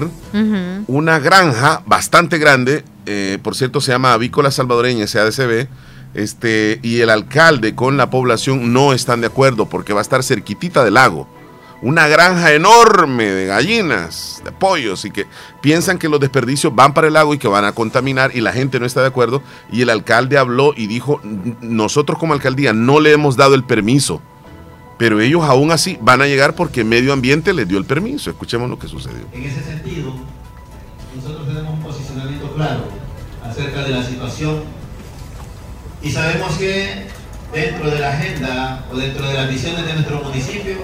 una granja bastante grande. eh, por cierto, se llama Avícola Salvadoreña, SADCB. Este, y el alcalde con la población no están de acuerdo porque va a estar cerquitita del lago. Una granja enorme de gallinas, de pollos, y que piensan que los desperdicios van para el lago y que van a contaminar y la gente no está de acuerdo. Y el alcalde habló y dijo, "N- nosotros como alcaldía no le hemos dado el permiso, pero ellos aún así van a llegar porque medio ambiente les dio el permiso. Escuchemos lo que sucedió. En ese sentido, nosotros tenemos un posicionamiento claro acerca de la situación y sabemos que dentro de la agenda o dentro de las visiones de nuestro municipio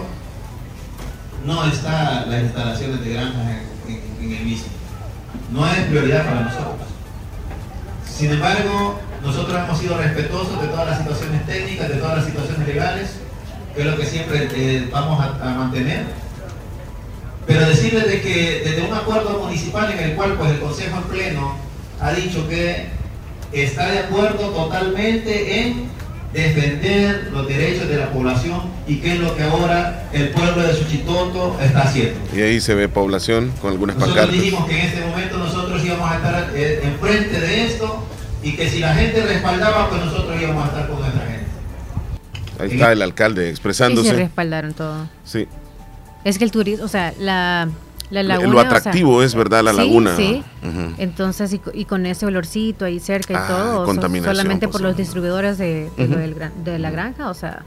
no está las instalaciones de granjas en, el mismo. No es prioridad para nosotros. Sin embargo, nosotros hemos sido respetuosos de todas las situaciones técnicas, de todas las situaciones legales, que es lo que siempre eh, vamos a- mantener pero decirles de que desde un acuerdo municipal en el cual pues el Consejo en Pleno ha dicho que está de acuerdo totalmente en defender los derechos de la población y que es lo que ahora el pueblo de Suchitoto está haciendo. Y ahí se ve población con algunas Nosotros pancartas. dijimos que en este momento nosotros íbamos a estar eh, enfrente de esto y que si la gente respaldaba, pues nosotros íbamos a estar con nuestra gente. Ahí está el alcalde Y se expresándose. respaldaron todo. Sí. Es que el turismo, o sea, la, la laguna. Lo atractivo o sea, es, ¿verdad? La sí, laguna. Sí. Ujú. Entonces, y, co- y con ese olorcito ahí cerca y Ah, todo, contaminación solamente por los distribuidores de, del la granja, o sea.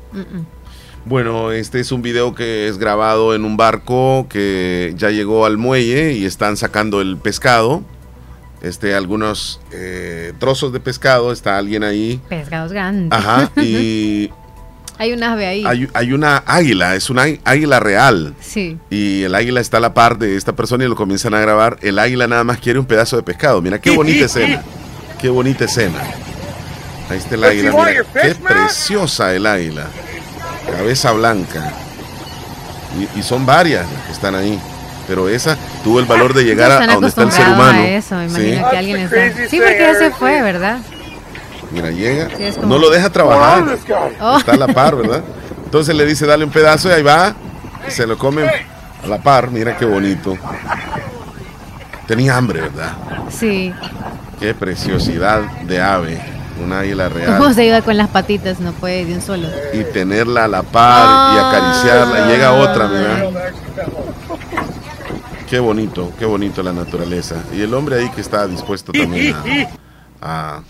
Bueno, este es un video que es grabado en un barco que ya llegó al muelle y están sacando el pescado. Este, algunos eh, trozos de pescado, está alguien ahí. pescados grandes. Ajá, y [LAUGHS] Hay un ave ahí. hay, hay una águila, es una águ- águila real. Sí. Y el águila está a la par de esta persona y lo comienzan a grabar. El águila nada más quiere un pedazo de pescado. Mira qué bonita escena. Qué bonita escena. Ahí está el águila. mira, qué preciosa el águila. Cabeza blanca. Y, y son varias las que están ahí. Pero esa tuvo el valor de llegar a, donde está el ser humano. a eso, me Sí. que alguien está. Sí, porque ya se fue, ¿verdad? Mira, llega. Sí, es como- No lo deja trabajar. Oh. Está a la par, ¿verdad? Entonces le dice, dale un pedazo y ahí va. Se lo come a la par. Mira qué bonito. Tenía hambre, ¿verdad? Sí. Qué preciosidad de ave. Un águila real. ¿Cómo se iba con las patitas? No puede de un solo. Y tenerla a la par y acariciarla. Y llega otra, mira. Qué bonito, qué bonito la naturaleza. Y el hombre ahí que está dispuesto también a, a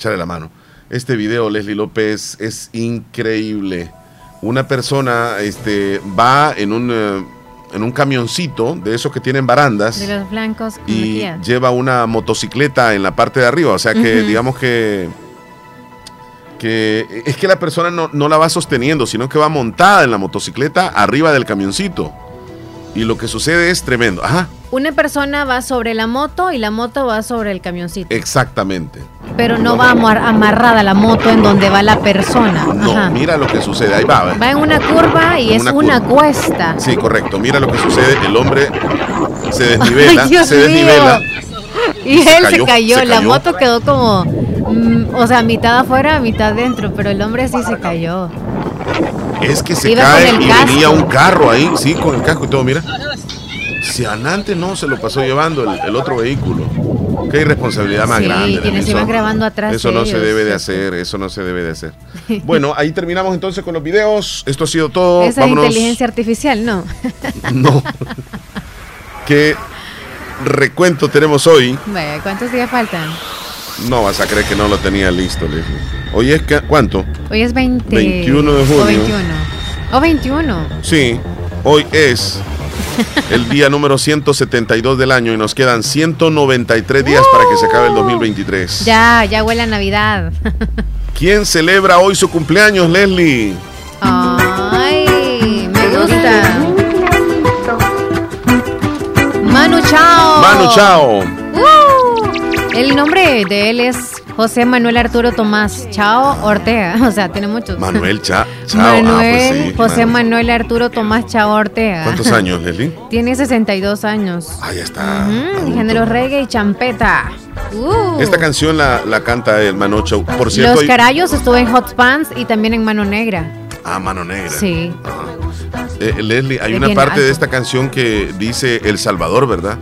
echarle la mano. Este video, Leslie López, es increíble. Una persona este, va en un, eh, en un camioncito de esos que tienen barandas De los blancos y lleva una motocicleta en la parte de arriba. O sea que digamos que, que es que la persona no, no la va sosteniendo, sino que va montada en la motocicleta arriba del camioncito. Y lo que sucede es tremendo. Ajá, Una persona va sobre la moto y la moto va sobre el camioncito. exactamente. Pero no va amar- amarrada la moto en donde va la persona. No, Ajá. mira lo que sucede. Ahí va. Va en una curva y es Una cuesta. Sí, correcto. Mira lo que sucede. El hombre se desnivela. [LAUGHS] Ay, se desnivela. mío. Y Se él cayó, se cayó, se la moto quedó como, mm, o sea, mitad afuera, mitad dentro, pero el hombre sí se cayó. Es que se Iba cae y casco. venía un carro ahí, sí, con el casco y todo, mira. Si antes no se lo pasó llevando el, el otro vehículo. Qué irresponsabilidad más Sí, grande. quienes Nelson. iban grabando atrás Eso no se debe de hacer, eso no se debe de hacer. [LAUGHS] Bueno, ahí terminamos entonces con los videos. Esto ha sido todo. Esa es Vámonos. inteligencia artificial, ¿no? [LAUGHS] No. [LAUGHS] ¿Qué recuento tenemos hoy? Vaya, ¿cuántos días faltan? No vas a creer que no lo tenía listo, Leslie. Hoy es que, ¿cuánto? Hoy es 20... 21 de junio. O 21. O 21. Sí, hoy es el día número 172 del año y nos quedan 193 días para que se acabe el 2023. Ya, ya huele a Navidad. [LAUGHS] ¿Quién celebra hoy su cumpleaños, Leslie? Ay, me gusta. Manu Chao. Manu Chao. El nombre de él es José Manuel Arturo Tomás Chao Ortega. [LAUGHS] O sea, tiene muchos. Manuel Cha Chao. Manuel ah, pues sí. José Manu. Manuel Arturo Tomás Chao Ortega. ¿Cuántos años, Leslie? [LAUGHS] Tiene 62 años. Ahí está. Mm, género reggae y champeta. Uh. Esta canción la, la canta el Manu Chao. Por cierto, Los hay- Carayos estuvo en Hot Pants y también en Mano Negra. Ah, Mano Negra. Sí. Eh, Leslie, hay una parte de esta canción que dice El Salvador, ¿verdad?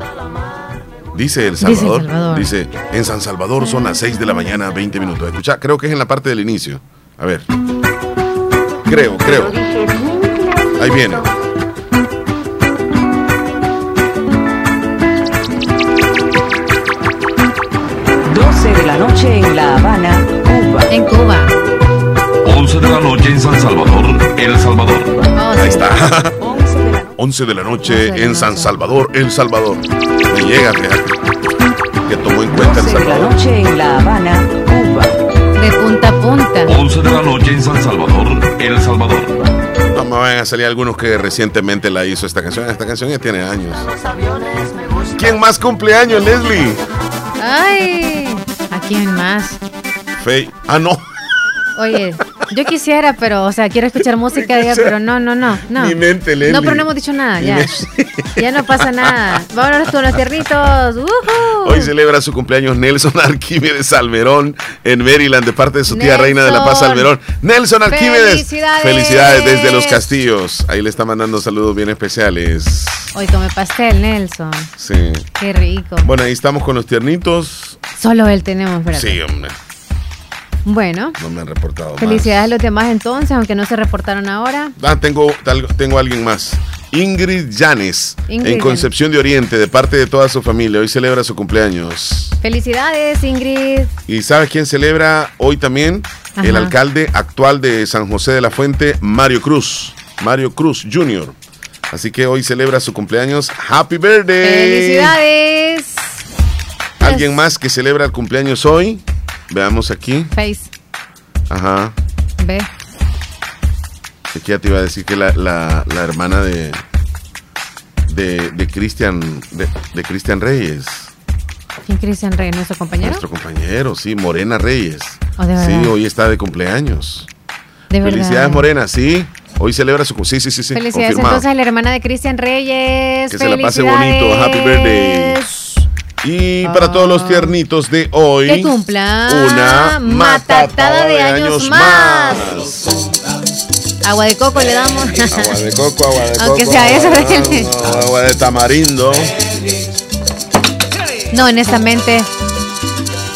Dice El Dice El Salvador. Dice, en San Salvador son las 6 de la mañana, 20 minutos. Escucha, creo que es en la parte del inicio. A ver. Creo, creo. Ahí viene. de la noche en La Habana, Cuba. En Cuba. 11 de la noche en San Salvador, El Salvador. Ahí está. [LAUGHS] 11 de la noche en San Salvador, El Salvador. Me llega, fíjate. Que tomó en cuenta El 12 de la Salvador. noche en La Habana, Cuba. De punta a punta. 11 de la noche en San Salvador, El Salvador. No me van a salir algunos que recientemente la hizo esta canción. Esta canción ya tiene años. ¿Quién más cumpleaños, Leslie? Ay, ¿a quién más? Fey. Ah, no. Oye, yo quisiera, pero, o sea, quiero escuchar [LAUGHS] música pero no, no, no, no. Mi mente, Leslie. No, pero no hemos dicho nada, Mi ya. Ya no pasa nada. Vámonos con los tiernitos. ¡Ujú! Hoy celebra su cumpleaños Nelson Arquímedes Salmerón en Maryland de parte de su tía Nelson. Reina de la Paz Salmerón. Nelson Arquímedes. ¡Felicidades! Felicidades desde Los Castillos. Ahí le está mandando saludos bien especiales. Hoy come pastel, Nelson. Sí. Qué rico. Bueno, ahí estamos con los tiernitos. Solo él tenemos, ¿verdad? Sí, hombre. Bueno, No me han reportado más. felicidades a los demás entonces, aunque no se reportaron ahora. Ah, tengo, tengo a alguien más. Ingrid Llanes, Ingrid en Concepción de Oriente, de parte de toda su familia. Hoy celebra su cumpleaños. Felicidades, Ingrid. ¿Y sabes quién celebra hoy también? El alcalde actual de San José de la Fuente, Mario Cruz. Mario Cruz Jr. Así que hoy celebra su cumpleaños. Happy birthday. Felicidades. ¿Alguien más que celebra el cumpleaños hoy? Veamos aquí. Face. Ajá. Ve. Aquí ya te iba a decir que la, la- la hermana de de, de Cristian de, de Cristian Reyes, ¿Quién Cristian Rey, nuestro compañero? nuestro compañero, sí, Morena Reyes. Oh, de sí, hoy está de cumpleaños. De verdad. Felicidades Morena, sí. Hoy celebra su sí, sí, sí, sí, Felicidades confirmado. entonces a la hermana de Cristian Reyes. Que se la pase bonito. Happy birthday. Y para todos los tiernitos de hoy, Que cumpla una matatada de años más. Agua de coco le damos. [LAUGHS] Agua de coco, agua de Aunque coco. sea eso, agua, no, agua de tamarindo. No, honestamente,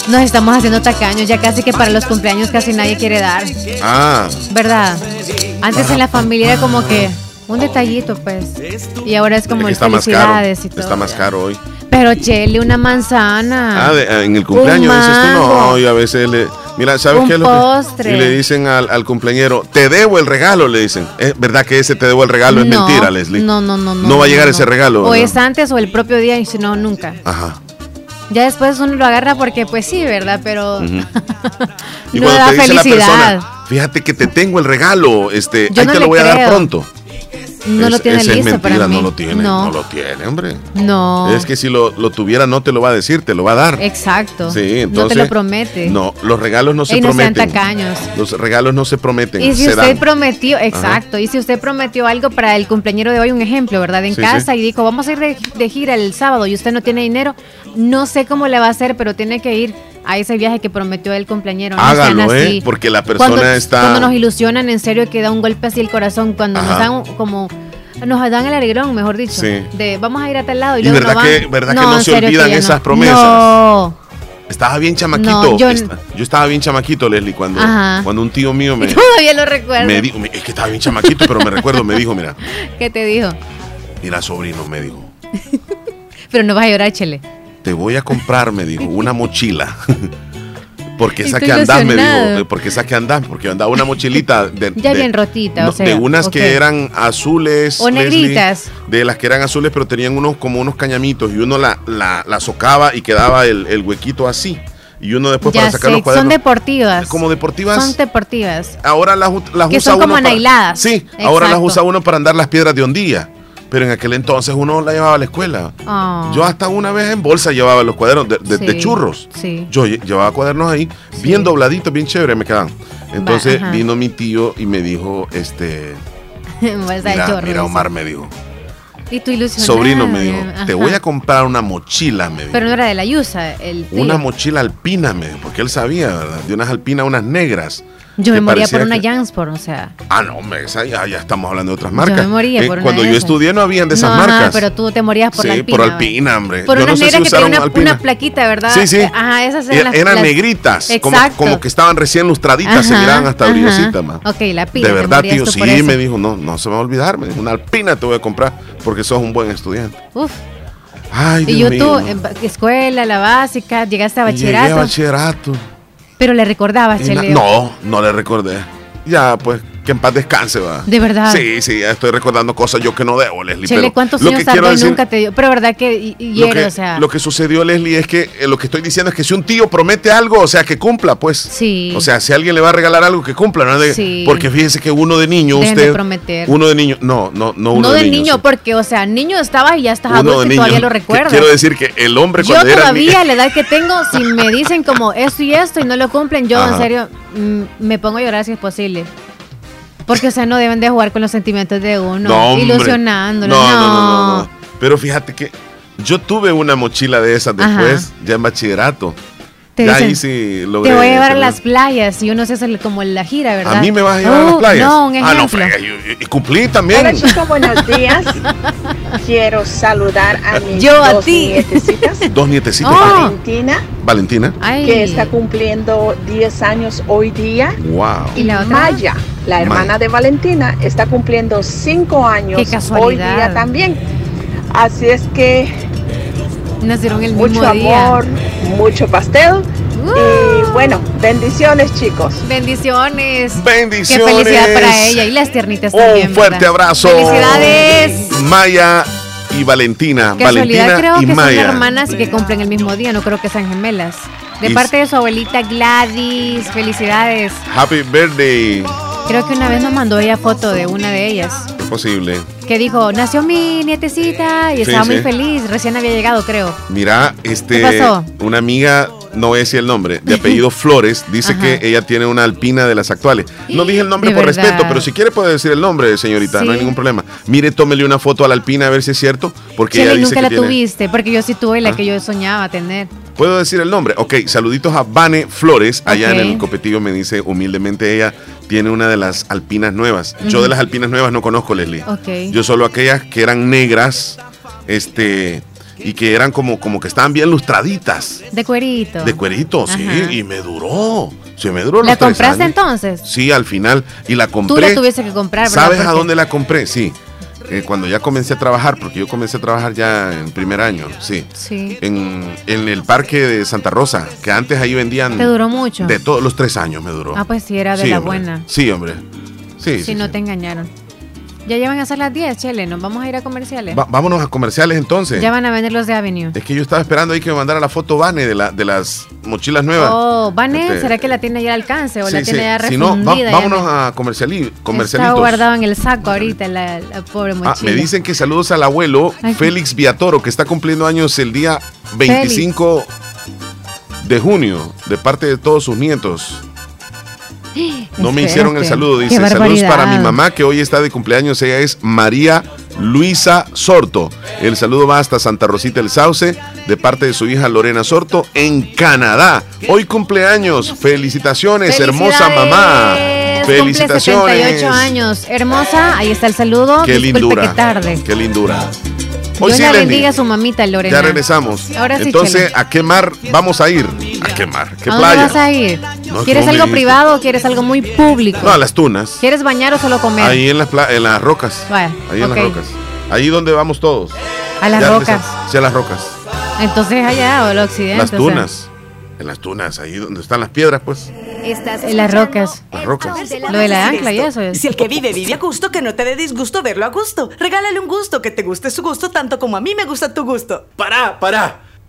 nos estamos haciendo tacaños. Ya casi que para los cumpleaños casi nadie quiere dar. Ah, ¿Verdad? Antes en la familia era como que un detallito, pues. Y ahora es como es que el está más caro. y todo. Está más caro hoy. Pero Chele, una manzana. Ah, de- ah, en el cumpleaños Un dices tú, no, y a veces le. Mira, ¿sabes Un qué es lo que-. Y le dicen al, al cumpleañero, te debo el regalo, le dicen. Es verdad que ese te debo el regalo, es No, mentira, Leslie. No, no, no, no. No va a llegar no. ese regalo. O es antes o el propio día y si no, nunca. Ajá. Ya después uno lo agarra porque, pues sí, ¿verdad? Pero ujú. [LAUGHS] Y no cuando da te dice la felicidad. persona, fíjate que te tengo el regalo, este, Yo ahí no te lo voy a dar pronto. No lo tiene listo mentira, para mí. no lo tiene, No. no lo tiene, hombre. No. Es que si lo, lo tuviera no te lo va a decir, te lo va a dar. Exacto. Sí, no te lo promete. No, los regalos no se sean prometen. tacaños. Los regalos no se prometen. Y si usted dan. prometió, exacto, y si usted prometió algo para el cumpleañero de hoy, un ejemplo, ¿verdad? En Sí, casa sí. y dijo, vamos a ir de, de gira el sábado y usted no tiene dinero, no sé cómo le va a hacer, pero tiene que ir a ese viaje que prometió el cumpleañero. No Hágalo. ¿eh? Porque la persona cuando, está- Cuando nos ilusionan, en serio, que da un golpe así el corazón, cuando nos dan como... Nos dan el alegrón, mejor dicho. Sí. De vamos a ir a tal lado y, Y luego verdad no que- verdad que no se olvidan esas no. promesas. No. Estaba bien chamaquito. No, yo- Esta- yo estaba bien chamaquito, Leslie, cuando, Ajá. cuando un tío mío me, [LAUGHS] Todavía lo recuerdo. me dijo, es que estaba bien chamaquito, pero me recuerdo, me dijo, mira, [LAUGHS] ¿Qué te dijo? mira sobrino, me dijo, [LAUGHS] Pero no vas a llorar, Chele. Te voy a comprar, me dijo, una mochila. [LAUGHS] Porque esa Estoy que andás, me dijo, eh, porque esa que andás, porque andaba una mochilita de, Ya de- bien rotita, no, o sea. de unas que eran azules. O Leslie, negritas. de las que eran azules, pero tenían unos como unos cañamitos y uno la, la, la socaba y quedaba el, el huequito así. Y uno después Ya para sacar sé, los son cuadernos. deportivas. Como deportivas. Son deportivas. Ahora las, las Que usa son como para- anailadas. Sí, ahora las usa uno para andar las piedras de hondilla. Pero en aquel entonces uno la llevaba a la escuela. Oh. Yo hasta una vez en bolsa llevaba los cuadernos de, de- de Sí, churros. Sí. Yo lle- llevaba cuadernos ahí, bien dobladitos, bien chévere me quedaban. Entonces vino mi tío y me dijo, este, [LAUGHS] Bolsa de mira, mira. Omar me dijo, Y tu ilusionado. sobrino me dijo, te voy a comprar una mochila, me dijo. Pero no era de la Yusa, el tío. Una mochila alpina, me dijo, porque él sabía, ¿verdad? De unas alpinas, unas negras. Yo me que moría por una que- Jansport, o sea. Ah, no, hombre, esa ya, ya estamos hablando de otras Yo marcas. me moría Eh, por una Cuando de yo esas. estudié no habían de esas No, ajá, marcas. pero tú te morías por sí, la alpina. por alpina, hombre. Por yo unas no sé si negras que usaron tenían una, alpina. una plaquita, ¿verdad? Sí, sí. Eh, Ajá, esas eran Era- las- eran las- negritas, como, como que estaban recién lustraditas, se Ajá, miraban hasta brillositas, ma. Ok, la pila. De verdad, tío, tú sí, me dijo, no, no se me va a olvidar, me dijo, una alpina te voy a comprar porque sos un buen estudiante. Uf. Ay, Y Dios yo tú, mío. ba- escuela, la básica, llegaste a Y Llegué a bachillerato. Pero le recordabas, Chele. no, no le recordé. Ya, pues, que en paz descanse, va. ¿De verdad? Sí, sí, ya estoy recordando cosas yo que no debo, Leslie. Chele, pero ¿cuántos lo años que tardó decir- nunca te dio? Pero verdad que y- y lo hiere, que, o sea. lo que sucedió, Leslie, es que eh, lo que estoy diciendo es que si un tío promete algo, o sea, que cumpla, pues. Sí. O sea, si alguien le va a regalar algo, que cumpla, ¿no? De- Sí. Porque fíjese que uno de niño, Dejen de usted. prometer. Uno de niño, no, no, no uno no de niño. porque, o sea, niño estabas y ya estás adulto de y niño. todavía lo recuerdas. Quiero decir que el hombre Yo cuando era todavía, a niño. la edad que tengo, si me dicen como esto y esto y no lo cumplen, yo Ajá. en serio mm, me pongo a llorar si es posible. Porque, o sea, no deben de jugar con los sentimientos de uno, No, ilusionándolo. No, No, no, no, no. Pero fíjate que yo tuve una mochila de esas Ajá. después, ya en bachillerato. Te ya dicen, ahí sí logré. Te voy a llevar a las playas y uno se hace como la gira, ¿verdad? A mí me vas a llevar a las Oh, playas. No, un ah, no, ejemplo. frega, y, y cumplí también. Hola chicos, buenos días. [LAUGHS] Quiero saludar a mis Yo a dos ti. nietecitas. [LAUGHS] Dos nietecitos. Valentina, Valentina. que está cumpliendo 10 años hoy día. Wow. Y Maya, la hermana Maya. de Valentina, está cumpliendo 5 años Qué hoy día también. Así es que Nacieron el mucho mismo día. amor, mucho pastel. Y bueno, bendiciones chicos. Bendiciones. Bendiciones. Qué felicidad para ella y las tiernitas también. Un fuerte ¿verdad? abrazo. Felicidades. Maya y Valentina. Valentina creo y que son Maya. hermanas y que cumplen el mismo día, no creo que sean gemelas. De Y- parte de su abuelita Gladys, felicidades. Happy birthday. Creo que una vez nos mandó ella foto de una de ellas, posible. que dijo, nació mi nietecita y Sí, estaba muy feliz, recién había llegado creo. Mira, este, ¿Qué pasó? una amiga, no voy a decir el nombre, de apellido [LAUGHS] Flores, dice Ajá. que ella tiene una alpina de las actuales. No dije el nombre De por verdad. respeto, pero si quiere puede decir el nombre, señorita, no hay ningún problema. Mire, tómele una foto a la alpina a ver si es cierto, porque Chele, ella dice nunca que la tiene... tuviste, porque yo sí tuve la ¿Ah? que yo soñaba tener. ¿Puedo decir el nombre? Ok, saluditos a Vane Flores, allá en el copetillo me dice humildemente ella tiene una de las alpinas nuevas. Yo de las alpinas nuevas no conozco, Leslie. Ok. Yo solo aquellas que eran negras, este, y que eran como, como que estaban bien lustraditas. De cuerito. De cuerito, sí, y me duró. Sí, me duró ¿La los compraste entonces? Sí, al final. Y la Tú compré. la tuviste que comprar, ¿verdad? ¿Sabes a dónde la compré? Sí. Eh, cuando ya comencé a trabajar, porque yo comencé a trabajar ya en primer año, sí. Sí. En, en el parque de Santa Rosa, que antes ahí vendían. ¿Te duró mucho? De todos los tres años me duró. Ah, pues sí, era de Sí, la hombre. buena. Sí, hombre. Sí, Si sí, no te engañaron. Ya llevan a ser las 10, Chele, nos vamos a ir a comerciales. Va- vámonos a comerciales entonces. Ya van a venir los de Avenue. Es que yo estaba esperando ahí que me mandara la foto Vane de, la, de las mochilas nuevas. Oh, Vane, Este, ¿será que la tiene ya al alcance o la tiene sí. ya Si no, refundida? va- ya vámonos no- a comerciali- Está comercialitos. guardado en el saco ahorita la, la pobre Ah, mochila. me dicen que saludos al abuelo. Félix Viatoro, que está cumpliendo años el día 25 de junio, de parte de todos sus nietos. No me hicieron el saludo. Qué Dice, saludos para mi mamá que hoy está de cumpleaños. Ella es María Luisa Sorto. El saludo va hasta Santa Rosita el Sauce, de parte de su hija Lorena Sorto, en Canadá. Hoy cumpleaños. Felicitaciones, hermosa mamá. Felicitaciones. 78 años. Hermosa, ahí está el saludo. Qué Disculpe lindura. que tarde. Qué lindura. Hoy Dios sí, la bendiga a su mamita Lorena. Ya regresamos. Ahora sí, Entonces, Chele. ¿a qué mar vamos a ir? A quemar. ¿Qué ¿A dónde playa? vas a ir? No, ¿Quieres ¿cómo me algo privado o quieres algo muy público? No, a las tunas. ¿Quieres bañar o solo comer? Ahí en las, pla- en las rocas. Ahí en ok. las rocas. Ahí donde vamos todos. A las Ya rocas. Sí, a las rocas. Entonces allá o el occidente. Las o sea. tunas. En las tunas, ahí donde están las piedras, pues. En las rocas. Las rocas. Lo de la ancla y eso es. Si el que vive vive a gusto, que no te dé disgusto verlo a gusto. Regálale un gusto, que te guste su gusto tanto como a mí me gusta tu gusto. Pará, pará.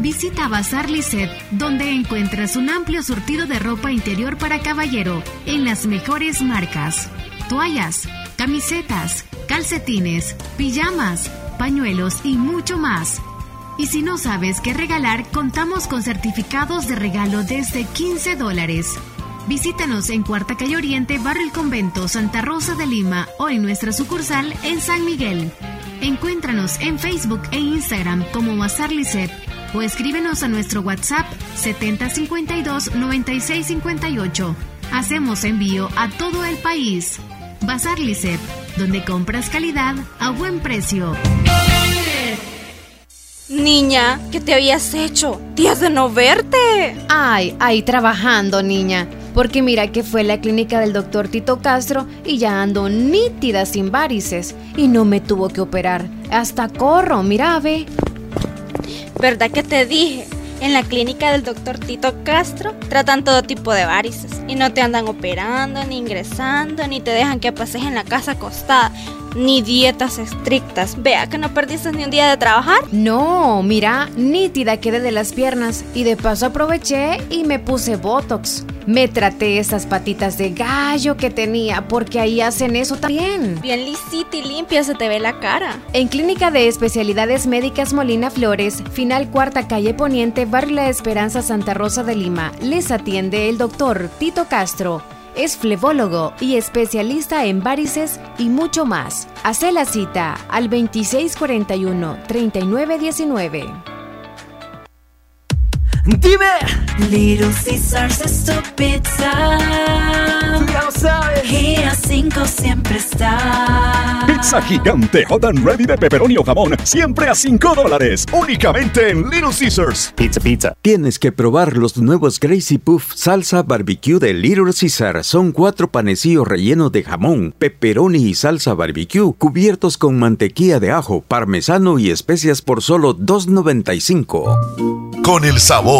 Visita Bazar Lisset, donde encuentras un amplio surtido de ropa interior para caballero en las mejores marcas. Toallas, camisetas, calcetines, pijamas, pañuelos y mucho más. Y si no sabes qué regalar, contamos con certificados de regalo desde 15 dólares. Visítanos en Cuarta Calle Oriente, Barrio El Convento, Santa Rosa de Lima o en nuestra sucursal en San Miguel. Encuéntranos en Facebook e Instagram como Bazar Lisset o escríbenos a nuestro WhatsApp 7052-9658. Hacemos envío a todo el país. Bazar Lisset, donde compras calidad a buen precio. Niña, ¿qué te habías hecho? Días de no verte. Ay, ahí trabajando, niña. Porque mira que fue a la clínica del doctor Tito Castro y ya ando nítida sin varices. Y no me tuvo que operar. Hasta corro, mira, ve. ¿Verdad que te dije? En la clínica del doctor Tito Castro tratan todo tipo de varices y no te andan operando, ni ingresando, ni te dejan que pases en la casa acostada, ni dietas estrictas. Vea que no perdiste ni un día de trabajar. No, mira, nítida quedé de las piernas y de paso aproveché y me puse Botox. Me traté esas patitas de gallo que tenía porque ahí hacen eso también. Bien lisita y limpia se te ve la cara. En Clínica de Especialidades Médicas Molina Flores, final cuarta calle Poniente, Barrio La Esperanza, Santa Rosa de Lima, les atiende el doctor Tito Castro. Es flebólogo y especialista en varices y mucho más. Hace la cita al 2641-3919. Dime Little Caesars es tu pizza Ya lo sabes Y a 5 siempre está Pizza gigante hot and ready de pepperoni o jamón, siempre a 5 dólares, únicamente en Little Caesars. Pizza Pizza. Tienes que probar los nuevos Gracie Puff salsa barbecue de Little Caesar. Son cuatro panecillos rellenos de jamón, pepperoni y salsa barbecue, cubiertos con mantequilla de ajo, parmesano y especias por solo $2.95. Con el sabor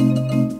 Música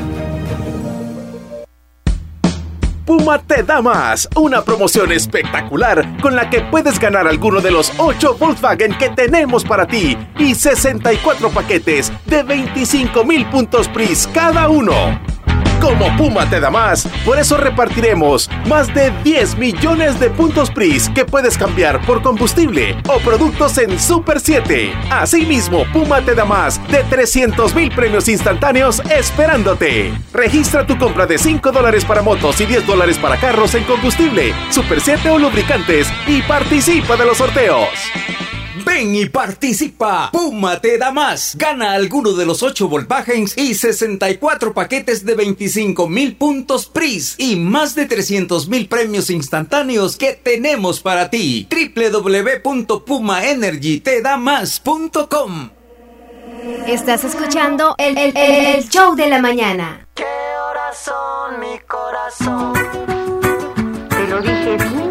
Puma te da más, una promoción espectacular con la que puedes ganar alguno de los 8 Volkswagen que tenemos para ti y 64 paquetes de 25 mil puntos PRIS cada uno. Como Puma te da más, por eso repartiremos más de 10 millones de puntos PRIS que puedes cambiar por combustible o productos en Super 7. Asimismo, Puma te da más de 300 mil premios instantáneos esperándote. Registra tu compra de 5 dólares para motos y 10 dólares para carros en combustible, Super 7 o lubricantes y participa de los sorteos. Ven y participa. Puma te da más. Gana alguno de los 8 Volkswagens y 64 paquetes de 25 mil puntos PRIS y más de 300 mil premios instantáneos que tenemos para ti. www.pumaenergytedamás.com Estás escuchando el, el- el show de la mañana. ¿Qué horas son mi corazón? Te lo dije bien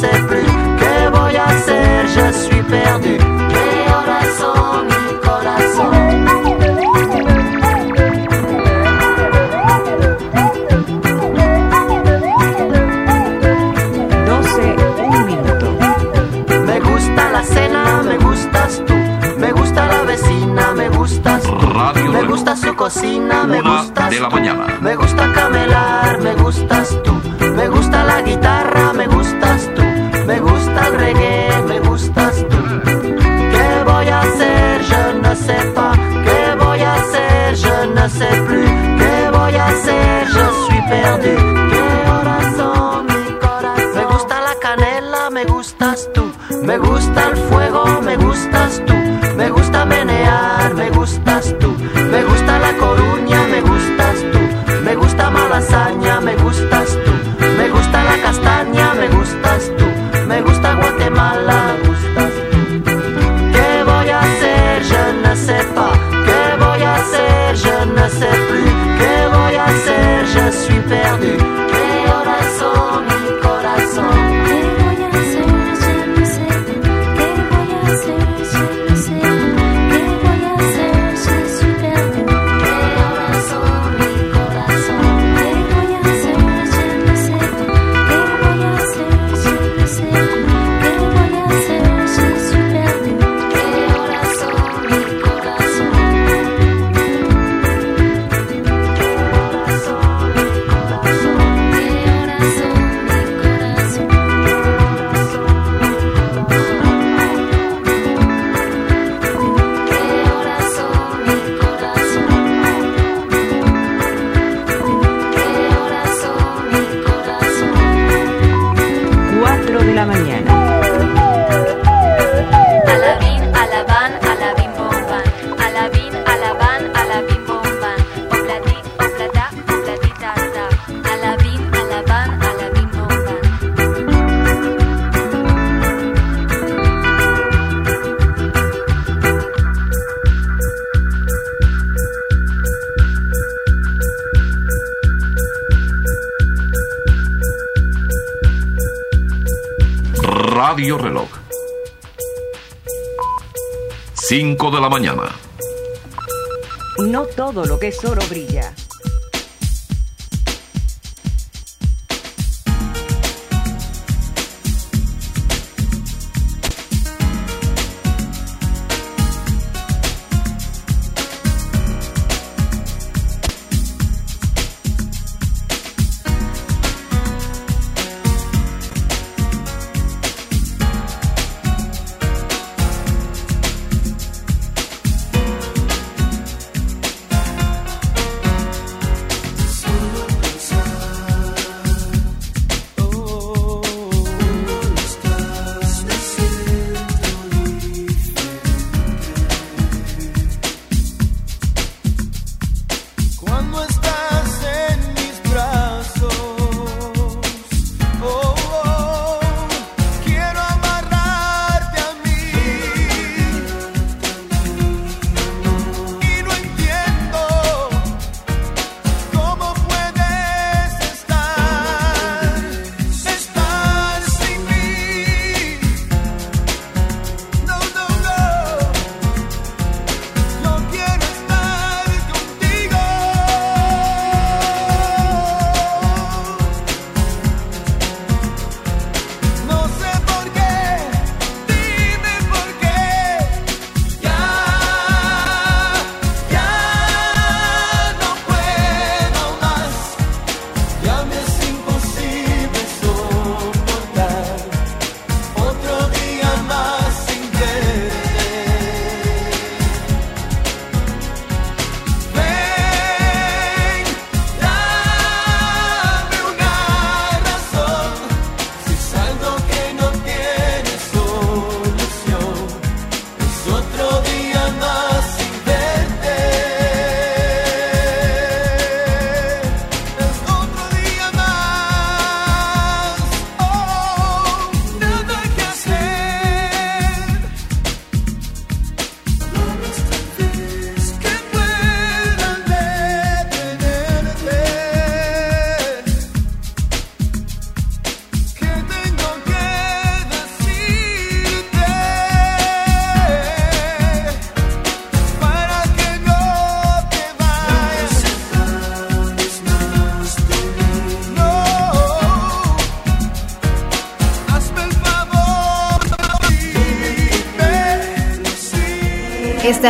Je ne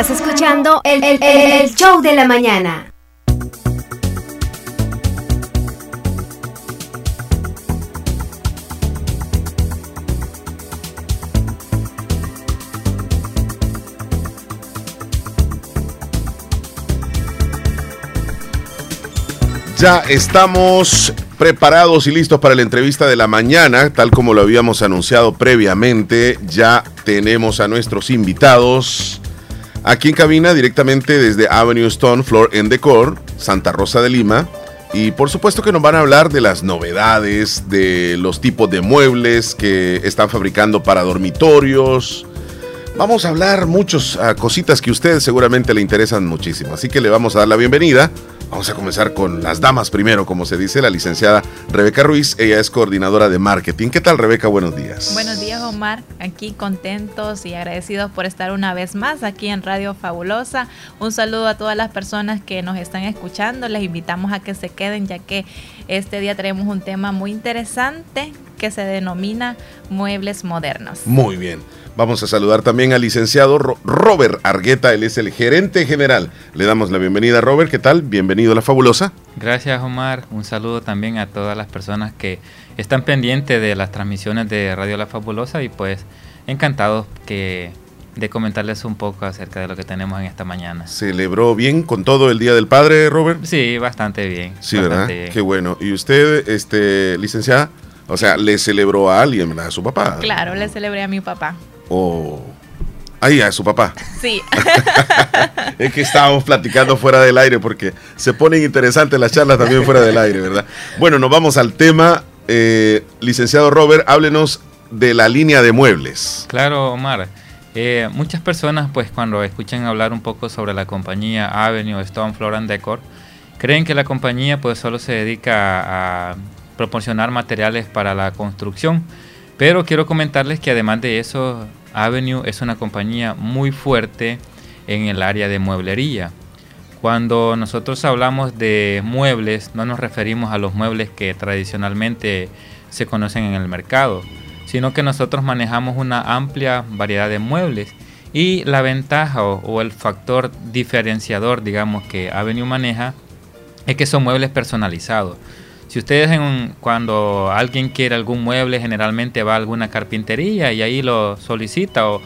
Estás escuchando el, el show de la mañana. Ya estamos preparados y listos para la entrevista de la mañana, tal como lo habíamos anunciado previamente. Ya tenemos a nuestros invitados aquí en cabina directamente desde Avenue Stone Floor en Decor, Santa Rosa de Lima. Y por supuesto que nos van a hablar de las novedades, de los tipos de muebles que están fabricando para dormitorios. Vamos a hablar muchas ah, cositas que a ustedes seguramente le interesan muchísimo. Así que le vamos a dar la bienvenida Vamos a comenzar con las damas primero, como se dice, la licenciada Rebeca Ruiz. Ella es coordinadora de marketing. ¿Qué tal, Rebeca? Buenos días. Buenos días, Omar. Aquí contentos y agradecidos por estar una vez más aquí en Radio Fabulosa. Un saludo a todas las personas que nos están escuchando. Les invitamos a que se queden, ya que este día tenemos un tema muy interesante que se denomina muebles modernos. Muy bien. Vamos a saludar también al licenciado Robert Argueta, él es el gerente general. Le damos la bienvenida, Robert. ¿Qué tal? Bienvenido a La Fabulosa. Gracias, Omar. Un saludo también a todas las personas que están pendientes de las transmisiones de Radio La Fabulosa y pues encantados que de comentarles un poco acerca de lo que tenemos en esta mañana. ¿Celebró bien con todo el Día del Padre, Robert? Sí, bastante bien. Sí, ¿verdad? Qué bueno. ¿Y usted, este, licenciada? O sea, le celebró a alguien, ¿verdad? A su papá. Claro, le celebré a mi papá. Oh. Ahí, a su papá. Sí. [LAUGHS] es que estábamos platicando fuera del aire porque se ponen interesantes las charlas también fuera del aire, ¿verdad? Bueno, nos vamos al tema. Eh, licenciado Robert, háblenos de la línea de muebles. Claro, Omar. Eh, muchas personas, pues, cuando escuchan hablar un poco sobre la compañía Avenue Stone Floor and Decor, creen que la compañía, pues, solo se dedica a proporcionar materiales para la construcción. Pero quiero comentarles que además de eso, Avenue es una compañía muy fuerte en el área de mueblería. Cuando nosotros hablamos de muebles, no nos referimos a los muebles que tradicionalmente se conocen en el mercado, sino que nosotros manejamos una amplia variedad de muebles. Y la ventaja o, el factor diferenciador, digamos, que Avenue maneja es que son muebles personalizados. Si ustedes cuando alguien quiere algún mueble, generalmente va a alguna carpintería y ahí lo solicita o,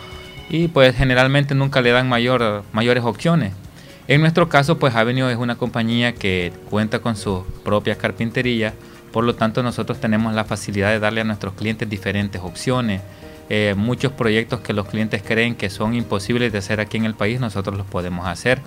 y pues generalmente nunca le dan mayor, mayores opciones. En nuestro caso, pues Avenue es una compañía que cuenta con sus propias carpinterías, por lo tanto nosotros tenemos la facilidad de darle a nuestros clientes diferentes opciones. Eh, muchos proyectos que los clientes creen que son imposibles de hacer aquí en el país, nosotros los podemos hacer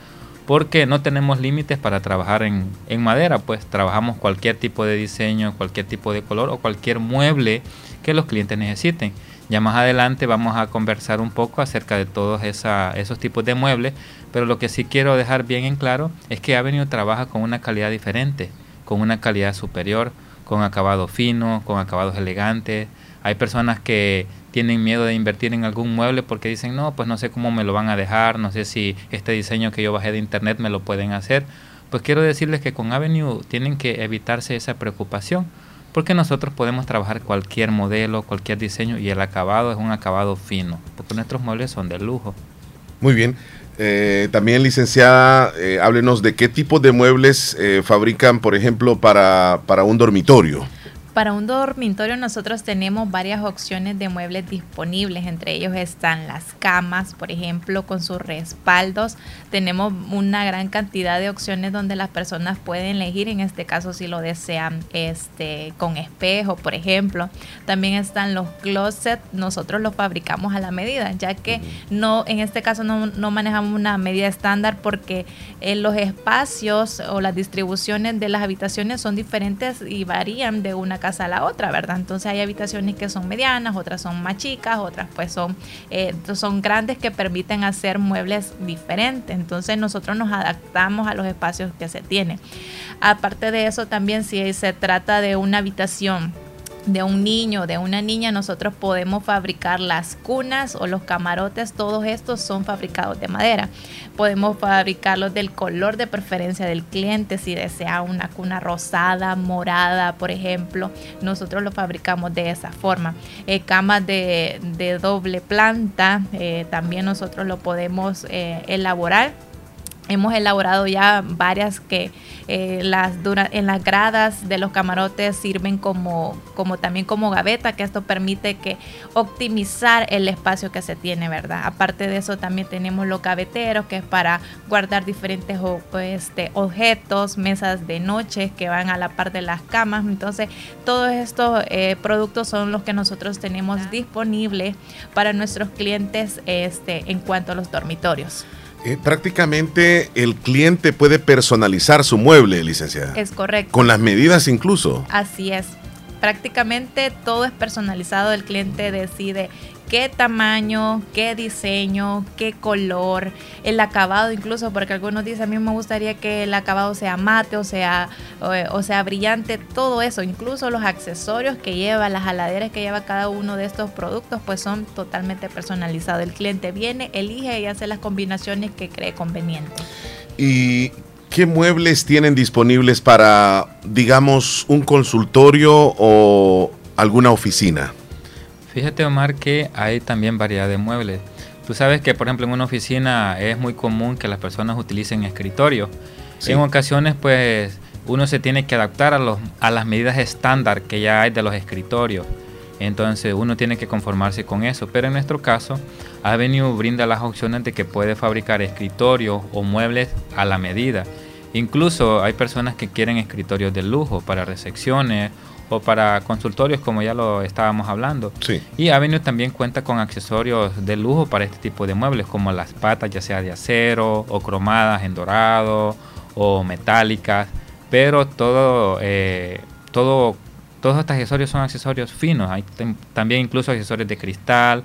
porque no tenemos límites para trabajar en, madera, pues trabajamos cualquier tipo de diseño, cualquier tipo de color o cualquier mueble que los clientes necesiten. Ya más adelante vamos a conversar un poco acerca de todos esos tipos de muebles, pero lo que sí quiero dejar bien en claro es que Avenue trabaja con una calidad diferente, con una calidad superior, con acabado fino, con acabados elegantes. Hay personas que tienen miedo de invertir en algún mueble porque dicen, no, pues no sé cómo me lo van a dejar, no sé si este diseño que yo bajé de internet me lo pueden hacer. Pues quiero decirles que con Avenue tienen que evitarse esa preocupación porque nosotros podemos trabajar cualquier modelo, cualquier diseño y el acabado es un acabado fino, porque nuestros muebles son de lujo. Muy bien. Eh, también, licenciada, eh, háblenos de qué tipo de muebles eh, fabrican, por ejemplo, para, para un dormitorio. Para un dormitorio nosotros tenemos varias opciones de muebles disponibles, entre ellos están las camas, por ejemplo, con sus respaldos. Tenemos una gran cantidad de opciones donde las personas pueden elegir, en este caso si lo desean, este con espejo, por ejemplo. También están los closets, nosotros los fabricamos a la medida, ya que no en este caso no, no manejamos una medida estándar porque en los espacios o las distribuciones de las habitaciones son diferentes y varían de una casa a la otra, ¿verdad? Entonces hay habitaciones que son medianas, otras son más chicas, otras pues son, eh, son grandes que permiten hacer muebles diferentes. Entonces nosotros nos adaptamos a los espacios que se tienen. Aparte de eso también si se trata de una habitación de un niño, de una niña, nosotros podemos fabricar las cunas o los camarotes, todos estos son fabricados de madera. Podemos fabricarlos del color de preferencia del cliente, si desea una cuna rosada, morada, por ejemplo, nosotros lo fabricamos de esa forma. Eh, camas de, doble planta, eh, también nosotros lo podemos eh, elaborar Hemos elaborado ya varias que eh, las dura, en las gradas de los camarotes sirven como, como también como gaveta, que esto permite que optimizar el espacio que se tiene, ¿verdad? Aparte de eso también tenemos los gaveteros, que es para guardar diferentes este, objetos, mesas de noche que van a la par de las camas. Entonces, todos estos eh, productos son los que nosotros tenemos disponibles para nuestros clientes este, en cuanto a los dormitorios. Eh, prácticamente el cliente puede personalizar su mueble, licenciada. Es correcto. Con las medidas incluso. Así es. Prácticamente todo es personalizado. El cliente decide qué tamaño, qué diseño, qué color, el acabado incluso, porque algunos dicen, a mí me gustaría que el acabado sea mate o sea, o, sea brillante, todo eso, incluso los accesorios que lleva, las jaladeras que lleva cada uno de estos productos, pues son totalmente personalizados. El cliente viene, elige y hace las combinaciones que cree conveniente. ¿Y qué muebles tienen disponibles para, digamos, un consultorio o alguna oficina? Fíjate, Omar, que hay también variedad de muebles. Tú sabes que, por ejemplo, en una oficina es muy común que las personas utilicen escritorio. En ocasiones, pues, uno se tiene que adaptar a, los, a las medidas estándar que ya hay de los escritorios. Entonces uno tiene que conformarse con eso. Pero en nuestro caso, Avenue brinda las opciones de que puede fabricar escritorios o muebles a la medida. Incluso hay personas que quieren escritorios de lujo para recepciones o para consultorios como ya lo estábamos hablando. Y Avenue también cuenta con accesorios de lujo para este tipo de muebles como las patas ya sea de acero o cromadas en dorado o metálicas, pero todo, eh, todo, todos estos accesorios son accesorios finos, hay también incluso accesorios de cristal,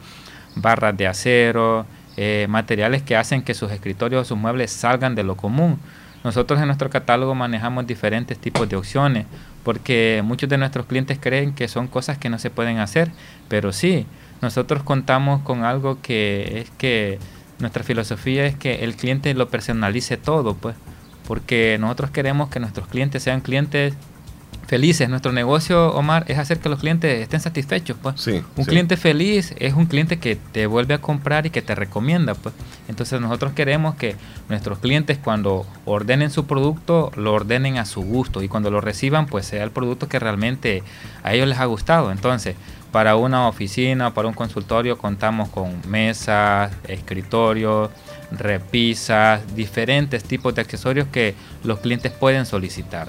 barras de acero, eh, materiales que hacen que sus escritorios o sus muebles salgan de lo común. Nosotros en nuestro catálogo manejamos diferentes tipos de opciones porque muchos de nuestros clientes creen que son cosas que no se pueden hacer, pero sí, nosotros contamos con algo que es que nuestra filosofía es que el cliente lo personalice todo, pues, porque nosotros queremos que nuestros clientes sean clientes felices. Nuestro negocio, Omar, es hacer que los clientes estén satisfechos. Pues. un cliente feliz es un cliente que te vuelve a comprar y que te recomienda. Pues. Entonces nosotros queremos que nuestros clientes cuando ordenen su producto, lo ordenen a su gusto y cuando lo reciban, pues sea el producto que realmente a ellos les ha gustado. Entonces, para una oficina, para un consultorio, contamos con mesas, escritorios, repisas, diferentes tipos de accesorios que los clientes pueden solicitar.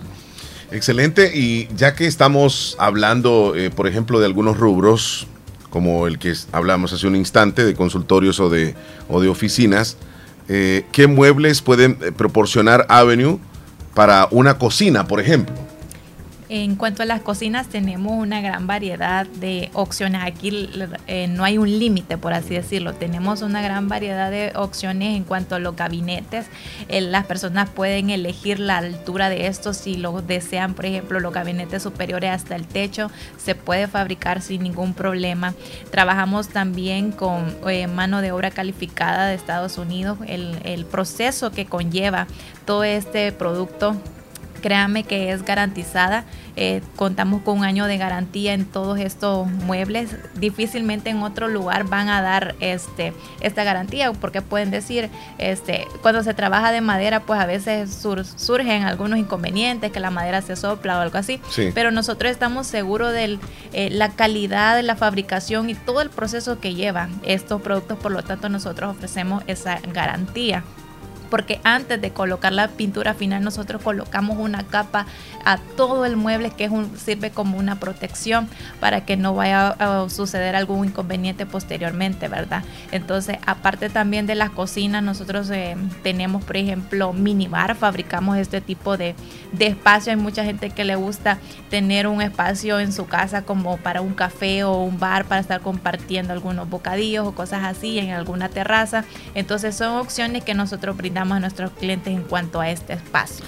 Excelente, y ya que estamos hablando, eh, por ejemplo, de algunos rubros, como el que hablamos hace un instante, de consultorios o de, o de oficinas, eh, ¿qué muebles pueden eh, proporcionar Avenue para una cocina, por ejemplo? En cuanto a las cocinas, tenemos una gran variedad de opciones. Aquí eh, no hay un límite, por así decirlo. Tenemos una gran variedad de opciones en cuanto a los gabinetes. Eh, las personas pueden elegir la altura de estos si lo desean. Por ejemplo, los gabinetes superiores hasta el techo se puede fabricar sin ningún problema. Trabajamos también con eh, mano de obra calificada de Estados Unidos. El, el proceso que conlleva todo este producto créame que es garantizada. Eh, contamos con un año de garantía en todos estos muebles. Difícilmente en otro lugar van a dar este, esta garantía porque pueden decir, este, cuando se trabaja de madera, pues a veces surgen algunos inconvenientes, que la madera se sopla o algo así. Pero nosotros estamos seguros de eh, la calidad de la fabricación y todo el proceso que lleva estos productos. Por lo tanto, nosotros ofrecemos esa garantía porque antes de colocar la pintura final nosotros colocamos una capa a todo el mueble que es sirve como una protección para que no vaya a suceder algún inconveniente posteriormente, ¿verdad? Entonces, aparte también de las cocinas, nosotros eh, tenemos, por ejemplo, minibar, fabricamos este tipo de, de espacio. Hay mucha gente que le gusta tener un espacio en su casa como para un café o un bar para estar compartiendo algunos bocadillos o cosas así en alguna terraza. Entonces, son opciones que nosotros brindamos a nuestros clientes en cuanto a este espacio.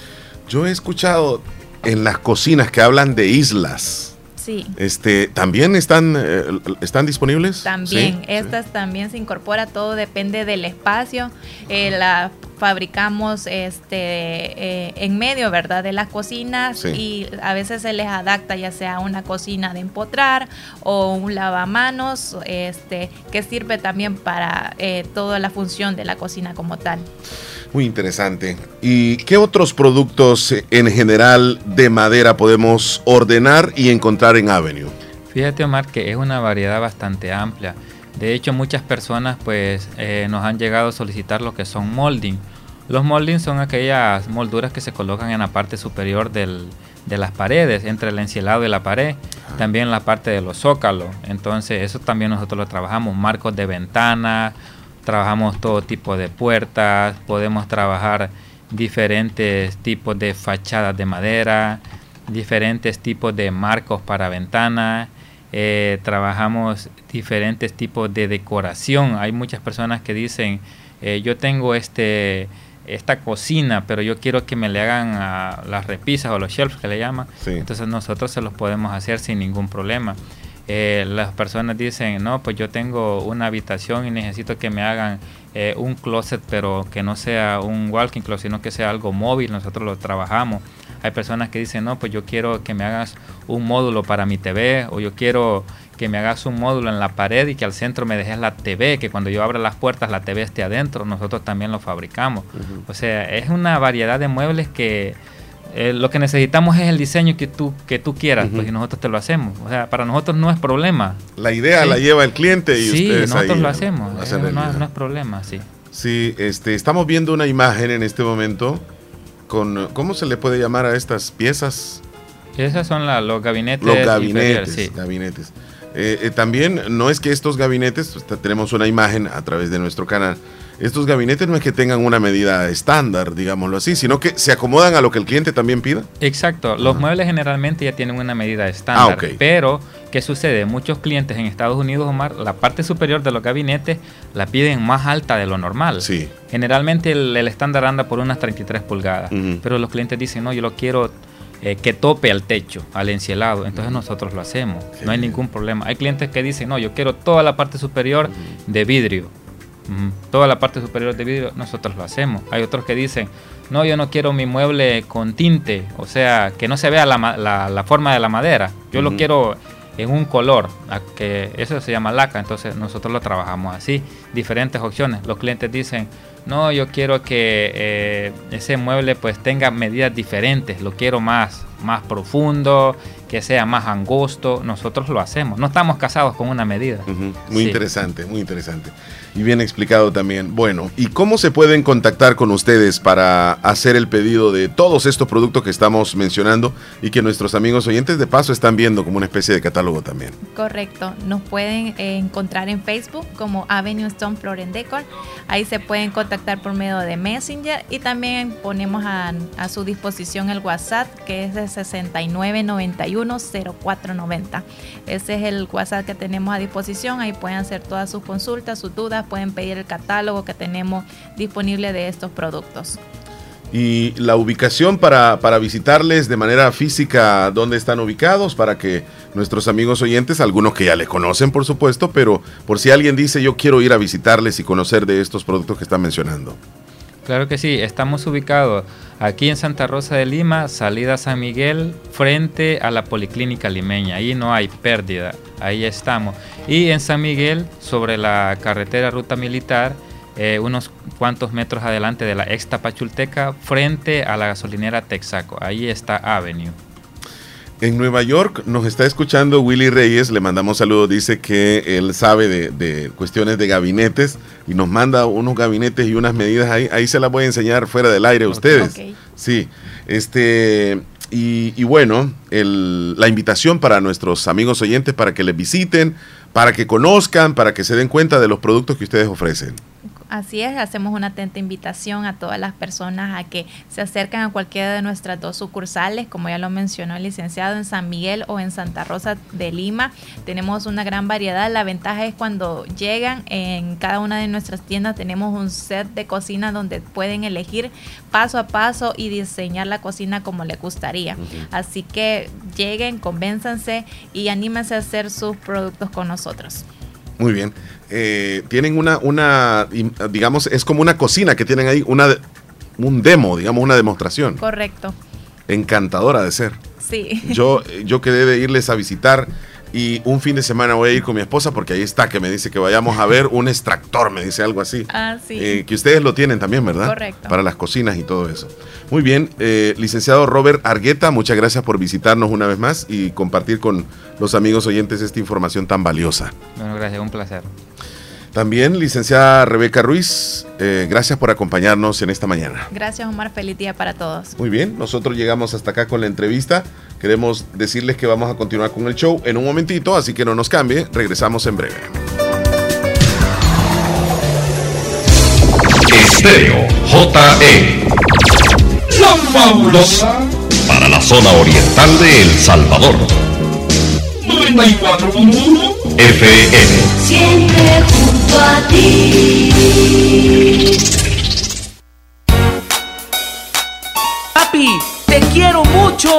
Yo he escuchado en las cocinas que hablan de islas. Sí. Este, ¿También están, eh, están disponibles? También, estas también se incorpora, todo depende del espacio. Eh, la fabricamos este, eh, en medio, ¿verdad? De las cocinas y a veces se les adapta ya sea una cocina de empotrar o un lavamanos, este, que sirve también para toda la función de la cocina como tal. Muy interesante. ¿Y qué otros productos eh, en general de madera podemos ordenar y encontrar en Avenue? Fíjate Omar que es una variedad bastante amplia. De hecho muchas personas pues eh, nos han llegado a solicitar lo que son molding. Los molding son aquellas molduras que se colocan en la parte superior del, de las paredes, entre el encielado y la pared, también la parte de los zócalos. Entonces eso también nosotros lo trabajamos, marcos de ventana, trabajamos todo tipo de puertas, podemos trabajar diferentes tipos de fachadas de madera, diferentes tipos de marcos para ventanas, eh, trabajamos diferentes tipos de decoración. Hay muchas personas que dicen, eh, yo tengo este esta cocina, pero yo quiero que me le hagan a las repisas o los shelves que le llaman. Entonces nosotros se los podemos hacer sin ningún problema. Eh, las personas dicen, no, pues yo tengo una habitación y necesito que me hagan eh, un closet, pero que no sea un walking closet, sino que sea algo móvil, nosotros lo trabajamos. Hay personas que dicen, no, pues yo quiero que me hagas un módulo para mi TV o yo quiero que me hagas un módulo en la pared y que al centro me dejes la TV, que cuando yo abra las puertas la TV esté adentro, nosotros también lo fabricamos. O sea, es una variedad de muebles que eh, lo que necesitamos es el diseño que tú, que tú quieras, pues y nosotros te lo hacemos. O sea, para nosotros no es problema. La idea la lleva el cliente y sí, ustedes nosotros ahí lo hacemos. Eh, no, es problema, sí. Sí, este, estamos viendo una imagen en este momento con, ¿cómo se le puede llamar a estas piezas? Esas son la- los gabinetes. Los gabinetes, sí. gabinetes. Eh, eh, también no es que estos gabinetes, pues, te- tenemos una imagen a través de nuestro canal, estos gabinetes no es que tengan una medida estándar, digámoslo así, sino que se acomodan a lo que el cliente también pida. Exacto, los muebles generalmente ya tienen una medida estándar, Ah, pero ¿qué sucede? Muchos clientes en Estados Unidos, Omar, la parte superior de los gabinetes la piden más alta de lo normal. Sí. Generalmente el, el estándar anda por unas 33 pulgadas, pero los clientes dicen, no, yo lo quiero eh, que tope al techo, al encielado, entonces nosotros lo hacemos, no hay ningún problema. Hay clientes que dicen, no, yo quiero toda la parte superior de vidrio. Toda la parte superior de vidrio, nosotros lo hacemos. Hay otros que dicen, no, yo no quiero mi mueble con tinte, o sea, que no se vea la, la- la forma de la madera. Yo lo quiero en un color, que eso se llama laca, entonces nosotros lo trabajamos así, diferentes opciones. Los clientes dicen, no, yo quiero que eh, ese mueble pues tenga medidas diferentes, lo quiero más, más profundo, que sea más angosto, nosotros lo hacemos, no estamos casados con una medida. Muy Sí. interesante, muy interesante. Y bien explicado también. Bueno, ¿y cómo se pueden contactar con ustedes para hacer el pedido de todos estos productos que estamos mencionando y que nuestros amigos oyentes de paso están viendo como una especie de catálogo también? Correcto, nos pueden eh, encontrar en Facebook como Avenue Stone Floor and Decor. Ahí se pueden contactar por medio de Messenger y también ponemos a, a su disposición el WhatsApp que es de 6991-0490. Ese es el WhatsApp que tenemos a disposición. Ahí pueden hacer todas sus consultas, sus dudas, pueden pedir el catálogo que tenemos disponible de estos productos. Y la ubicación para, para visitarles de manera física, ¿dónde están ubicados? Para que nuestros amigos oyentes, algunos que ya les conocen por supuesto, pero por si alguien dice yo quiero ir a visitarles y conocer de estos productos que están mencionando. Claro que sí, estamos ubicados aquí en Santa Rosa de Lima, salida San Miguel, frente a la Policlínica Limeña. Ahí no hay pérdida, ahí estamos. Y en San Miguel, sobre la carretera Ruta Militar, eh, unos cuantos metros adelante de la ex Tapachulteca, frente a la gasolinera Texaco. Ahí está Avenue. En Nueva York nos está escuchando Willy Reyes, le mandamos saludos, dice que él sabe de, de cuestiones de gabinetes y nos manda unos gabinetes y unas medidas ahí, ahí se las voy a enseñar fuera del aire a ustedes. Ok. Sí, este, y, y bueno, el- la invitación para nuestros amigos oyentes para que les visiten, para que conozcan, para que se den cuenta de los productos que ustedes ofrecen. Así es, hacemos una atenta invitación a todas las personas a que se acercan a cualquiera de nuestras dos sucursales, como ya lo mencionó el licenciado, en San Miguel o en Santa Rosa de Lima. Tenemos una gran variedad. La ventaja es cuando llegan en cada una de nuestras tiendas tenemos un set de cocina donde pueden elegir paso a paso y diseñar la cocina como les gustaría. Así que lleguen, convénzanse y anímense a hacer sus productos con nosotros. Muy bien. Eh, tienen una, una, digamos, es como una cocina que tienen ahí, una, un demo, digamos, una demostración. Correcto. Encantadora de ser. Sí. Yo, yo quedé de irles a visitar Y un fin de semana voy a ir con mi esposa porque ahí está, que me dice que vayamos a ver [LAUGHS] un extractor, me dice algo así. Ah, sí. Eh, que ustedes lo tienen también, ¿verdad? Correcto. Para las cocinas y todo eso. Muy bien, eh, licenciado Robert Argueta, muchas gracias por visitarnos una vez más y compartir con los amigos oyentes esta información tan valiosa. Bueno, gracias, un placer. También, licenciada Rebeca Ruiz, eh, gracias por acompañarnos en esta mañana. Gracias, Omar. Feliz día para todos. Muy bien, nosotros llegamos hasta acá con la entrevista. Queremos decirles que vamos a continuar con el show en un momentito, así que no nos cambie. Regresamos en breve. Estéreo JE. La fabulosa para la zona oriental de El Salvador. 94.1 FM. Siempre Papi, te quiero mucho.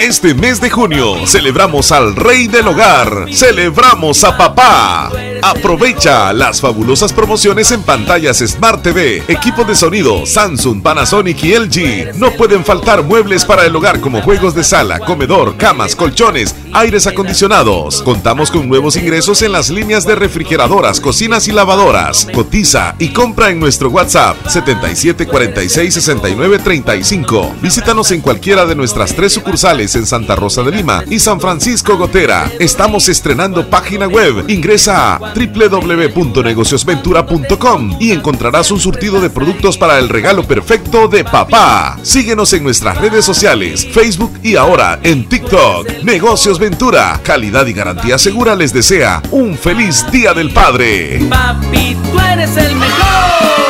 Este mes de junio celebramos al rey del hogar, celebramos a papá. Aprovecha las fabulosas promociones en pantallas Smart TV, equipo de sonido Samsung, Panasonic y LG. No pueden faltar muebles para el hogar como juegos de sala, comedor, camas, colchones, aires acondicionados. Contamos con nuevos ingresos en las líneas de refrigeradoras, cocinas y lavadoras. Cotiza y compra en nuestro WhatsApp 77466935. Visítanos en cualquiera de nuestras tres sucursales en Santa Rosa de Lima y San Francisco Gotera. Estamos estrenando página web. Ingresa a www.negociosventura.com y encontrarás un surtido de productos para el regalo perfecto de papá. Síguenos en nuestras redes sociales, Facebook y ahora en TikTok. Negocios Ventura, calidad y garantía segura les desea un feliz Día del Padre. Papi, tú eres el mejor.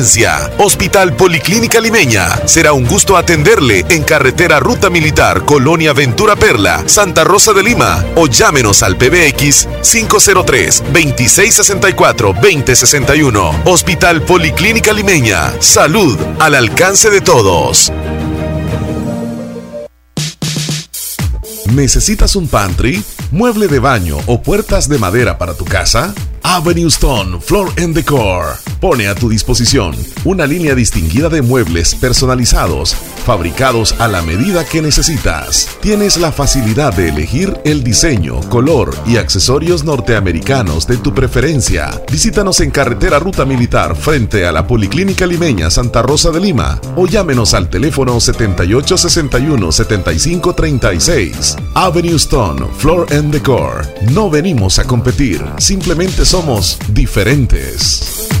Hospital Policlínica Limeña. Será un gusto atenderle en carretera Ruta Militar, Colonia Ventura Perla, Santa Rosa de Lima. O llámenos al PBX 503-2664-2061. Hospital Policlínica Limeña. Salud al alcance de todos. ¿Necesitas un pantry, mueble de baño o puertas de madera para tu casa? Avenue Stone Floor and Decor pone a tu disposición una línea distinguida de muebles personalizados, fabricados a la medida que necesitas. Tienes la facilidad de elegir el diseño, color y accesorios norteamericanos de tu preferencia. Visítanos en carretera Ruta Militar frente a la Policlínica Limeña Santa Rosa de Lima o llámenos al teléfono 7861-7536. Avenue Stone Floor and Decor. No venimos a competir, simplemente somos diferentes.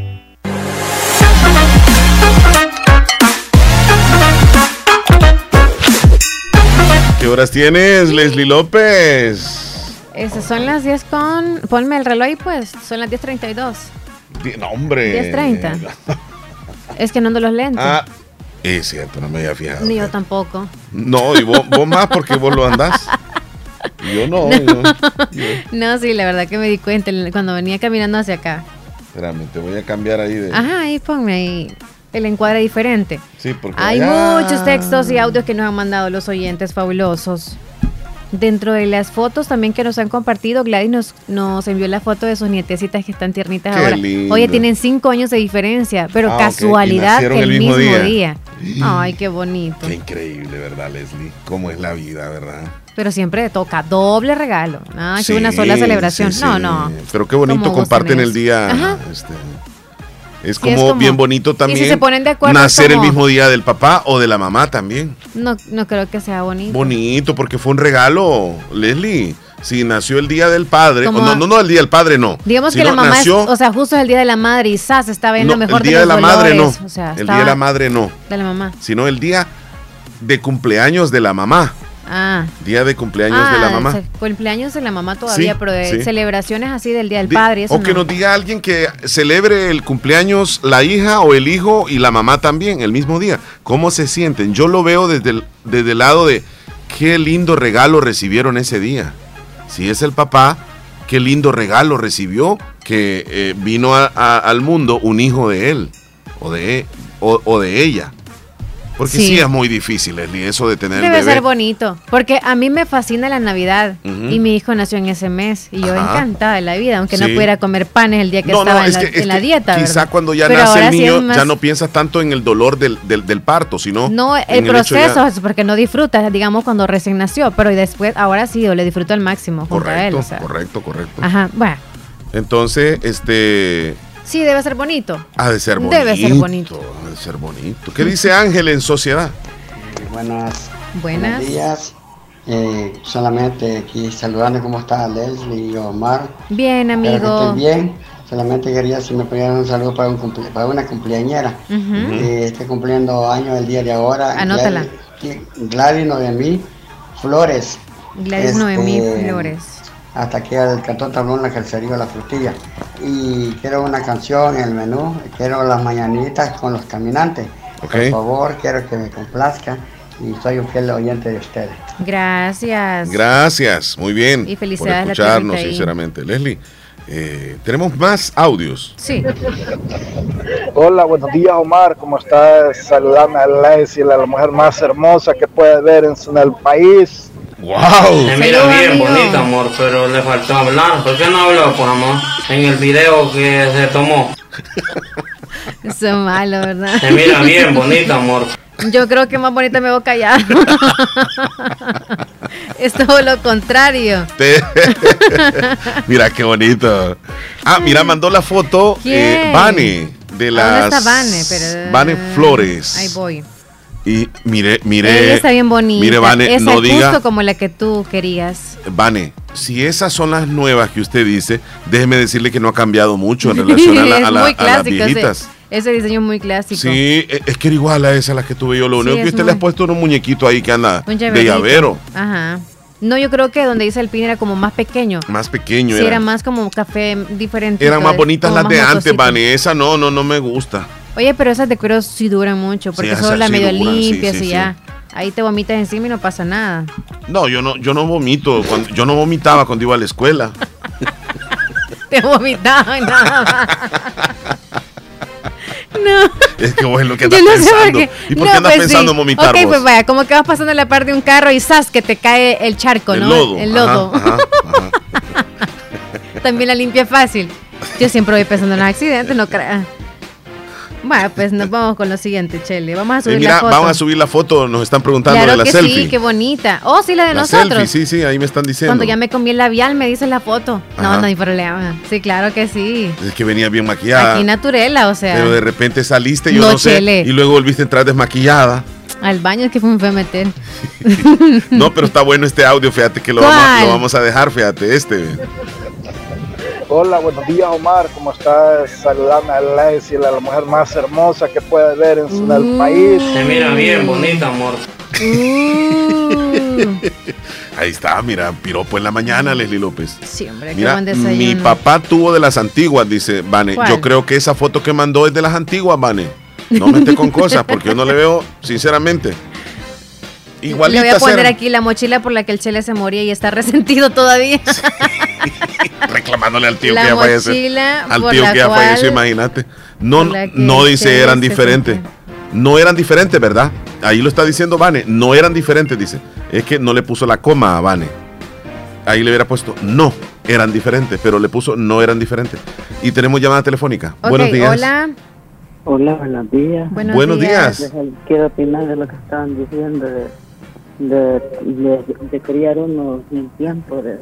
Horas tienes, Leslie López? Esas son las 10 con... Ponme el reloj ahí, pues. Son las 10.32. Di- No, hombre. 10.30. [LAUGHS] Es que no ando los lentes. Ah, es cierto, no me había fijado. Ni yo tampoco. No, y vos, vos más porque vos lo andás. Y Yo no, [LAUGHS] yo- yo- No, sí, la verdad que me di cuenta cuando venía caminando hacia acá. Espérame, te voy a cambiar ahí de. Ajá, ahí ponme ahí el encuadre diferente. Sí, porque. Hay allá- muchos textos y audios que nos han mandado los oyentes fabulosos. Dentro de las fotos también que nos han compartido, Gladys nos, nos envió la foto de sus nietecitas que están tiernitas Qué ahora. lindo. Oye, tienen cinco años de diferencia, pero Ah, casualidad que el el mismo, mismo día. día. Ay, qué bonito. Qué increíble, ¿verdad, Leslie? ¿Cómo es la vida, verdad? Pero siempre toca doble regalo. Que Sí, una sola celebración. sí, no, sí. no. Pero qué bonito ¿Cómo gustan comparten el día Ajá. este, Es Sí, como, es como- bien bonito también se ponen de acuerdo, nacer como- el mismo día del papá o de la mamá también. No, no creo que sea bonito. Bonito, porque fue un regalo, Leslie. Si nació el día del padre, Como- no, no, no, el día del padre no. Digamos que la mamá nació, es, o sea, justo es el día de la madre y Sas estaba en no, mejor el día de, los la madre no. dolores, O sea, el día de la madre no. de la mamá. Sino el día de cumpleaños de la mamá. Ah. Día de cumpleaños de la Ah, mamá. cumpleaños de la mamá todavía, Sí, pero de sí. celebraciones así del día del padre. Eso o que no. nos diga alguien que celebre el cumpleaños la hija o el hijo y la mamá también el mismo día. ¿Cómo se sienten? Yo lo veo desde el, desde el lado de qué lindo regalo recibieron ese día. Si es el papá, qué lindo regalo recibió que eh, vino a- a- al mundo un hijo de él o de, o, o de ella. Porque sí. Sí. es muy difícil, Leslie, eso de tener Debe bebé. ser bonito, porque a mí me fascina la Navidad y mi hijo nació en ese mes y yo Ajá. encantada de la vida, aunque no pudiera comer panes el día que No, estaba no, en, la, que, es en la que dieta. Quizá ¿verdad? cuando ya Pero nace el sí niño, más- ya no piensas tanto en el dolor del, del, del parto, sino. No, en el ya- proceso es porque no disfrutas, digamos, cuando recién nació, pero después, ahora sí, yo le disfruto al máximo junto a él. Correcto, o sea. correcto, correcto. Ajá, bueno, Entonces, este. Sí, debe ser bonito. Ha de ser bonito. Debe ser bonito. Ha de ser bonito. ¿Qué dice Ángel en sociedad? Buenas. Buenas. Buenos días. Eh, solamente aquí saludando cómo está Leslie y Omar. Bien, que amigo. estén bien. Solamente quería si me podían un saludo para, un cumple- para una cumpleañera. Ujú. que esté cumpliendo años el día de ahora. Anótala. Gladys, Gladys Noemí Flores. Gladys Este, Noemí Flores. Hasta aquí al cantón Tablón, la calcería La Frutilla. Y quiero una canción en el menú. Quiero las mañanitas con los caminantes. Por favor, quiero que me complazca. Y soy un fiel oyente de ustedes. Gracias. Gracias, muy bien. Y felicidades por escucharnos, sinceramente. Leslie, eh, tenemos más audios. Sí. Hola, buenos días Omar, ¿cómo estás? Saludame a Leslie, la mujer más hermosa que puede ver en el país. ¡Wow! Se mira bien bonita, amor, pero le faltó hablar. ¿Por qué no habló, pues, amor? En el video que se tomó. Eso es malo, ¿verdad? Se mira bien bonita, amor. Yo creo que más bonita me voy a callar. [LAUGHS] es todo lo contrario. Te- [LAUGHS] mira qué bonito. Ah, mira, mandó la foto eh, de ¿A las ¿Dónde está Vane? Pero, Vane Flores. Ahí voy. Y mire, mire. Ella está bien bonita. Mire, Vane, Esa no es diga. justo como la que tú querías. Vane, si esas son las nuevas que usted dice, déjeme decirle que no ha cambiado mucho en relación a, la- [LAUGHS] a la- muy a las clásico. Ese, viejitas. ese diseño es muy clásico. Sí, e- es que era igual a esa la que tuve yo. Lo Sí, único que es usted le ha puesto un muñequito ahí que anda Un de llavero. Ajá. No, yo creo que donde dice el pin era como más pequeño. Más pequeño Sí, era. era más como café diferente. Eran más bonitas las de antes, Vane. Esa no, no, no me gusta. Oye, pero esas de cuero sí duran mucho, porque esas son las sí medio duran, sí, limpias sí, y sí. ya. Ahí te vomitas encima y no pasa nada. No, yo no, yo no vomito. Cuando, yo no vomitaba cuando iba a la escuela. [LAUGHS] Te vomitaban nada más. [LAUGHS] No. Es que vos es lo que andas no pensando. por qué. ¿Y por No, qué andas pues sí. pensando en vomitar Ok, vos? pues vaya, como que vas pasando la parte de un carro y ¡zas! que te cae el charco, El ¿no? lodo. El lodo. Ajá, ajá. [LAUGHS] También la limpia fácil. Yo siempre voy pensando en los accidentes, no creas. Bueno, pues nos vamos con lo siguiente, Chele. Vamos a Eh, subir mira, la foto. vamos a subir la foto. Nos están preguntando claro de la que selfie. sí, qué bonita. Oh, sí, la de la nosotros. selfie, sí, sí, ahí me están diciendo. Cuando ya me comí el labial, me dice la foto. No, Ajá. no hay problema. Sí, claro que sí. Es que venía bien maquillada. Aquí naturela, o sea. Pero de repente saliste, yo No, no, sé, Chele. y luego volviste a entrar desmaquillada. Al baño es que me fue a meter. [LAUGHS] No, pero está bueno este audio, fíjate que lo vamos, ¿Cuál? lo vamos a dejar, fíjate, este. Hola, buenos días Omar, ¿cómo estás? Saludame a Leslie, la mujer más hermosa que puede ver en, su- en el país. Se mira bien bonita, amor. Uh. [LAUGHS] Ahí está, mira, piropo en la mañana, Leslie López. Sí, hombre, qué Mira, buen desayuno. mi papá tuvo de las antiguas, dice Vane. ¿Cuál? Yo creo que esa foto que mandó es de las antiguas, Vane. No me esté con cosas, porque yo no le veo, sinceramente. Igualita Le voy a poner aquí la mochila por la que el Chele se moría y está resentido todavía. [LAUGHS] reclamándole al tío La que ya falleció. mochila Al por tío la que ya falleció, imagínate. No, no dice eran diferentes. No eran diferentes, ¿verdad? Ahí lo está diciendo Vane. No eran diferentes, dice. Es que no le puso la coma a Vane. Ahí le hubiera puesto no eran diferentes, pero le puso no eran diferentes. Y tenemos llamada telefónica. Buenos días. Hola. Hola, buenos días. Buenos, Buenos días. Quiero opinar de lo que estaban diciendo de, de, de, de criar uno sin tiempo, de,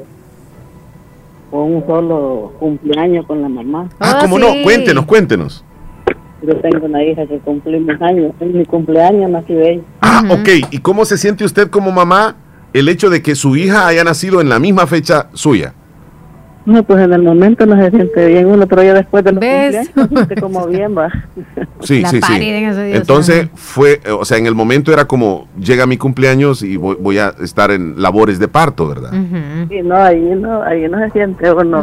o un solo cumpleaños con la mamá. Ah, ¿cómo no? Cuéntenos, cuéntenos. Yo tengo una hija que cumplimos años. En mi cumpleaños nació ella. Ah, ok. ¿Y cómo se siente usted como mamá el hecho de que su hija haya nacido en la misma fecha suya? No, pues en el momento no se siente bien uno, pero ya después de los ¿Ves? cumpleaños se siente como [LAUGHS] bien, va. Sí, La sí, sí. en esos días, Entonces fue, eh, o sea, en el momento era como, llega mi cumpleaños y voy, voy a estar en labores de parto, ¿verdad? Sí, no, ahí no, ahí no se siente uno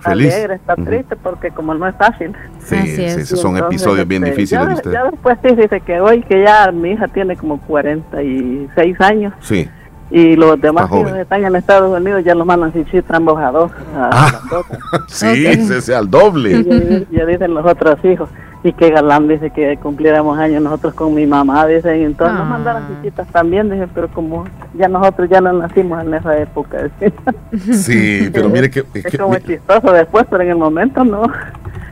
Feliz. alegre, está triste porque como no es fácil. Sí, sí, esos son Entonces, episodios bien este, difíciles ya, de usted. Ya después sí dice que hoy que ya mi hija tiene como 46 años Sí. Y los demás joven. están en Estados Unidos ya los mandan si ambos a dos. A Ah. las [LAUGHS] dos. Sí, ese es al doble. Y ya, ya dicen los otros hijos. Y que Galán dice que cumpliéramos años nosotros con mi mamá, dicen. Entonces nos mandaron chiquitas también, dije, pero como ya nosotros ya no nacimos en esa época. Sí, pero mire que, es Es que- como chistoso después, pero en el momento no.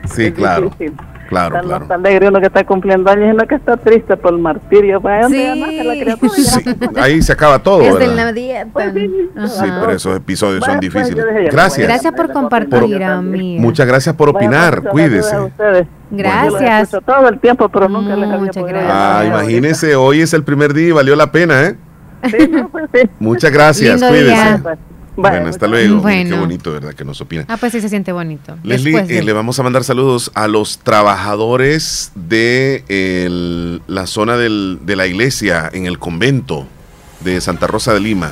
sí, es claro, difícil. Claro, Está, claro. está alegre uno que está cumpliendo años, sino que está triste por el martirio. ¿Para dónde ya nace la criatura? Sí, ahí se acaba todo, Es de ¿verdad? la dieta. Sí, pero esos episodios son Bueno, pues, difíciles. dije, Gracias. Gracias por compartir, amiga. Muchas gracias por opinar. Bueno, pues, Cuídese. Gracias. Escucho todo el tiempo, pero nunca les había podido Ah, imagínese, hoy es el primer día y valió la pena, ¿eh? Muchas gracias, Lindo cuídese. día. Bueno, hasta luego. Bueno. Qué bonito, ¿verdad? Que nos opinan. Ah, pues sí se siente bonito. Leslie, Después de- eh, le vamos a mandar saludos a los trabajadores de el- la zona del- de la iglesia en el convento de Santa Rosa de Lima.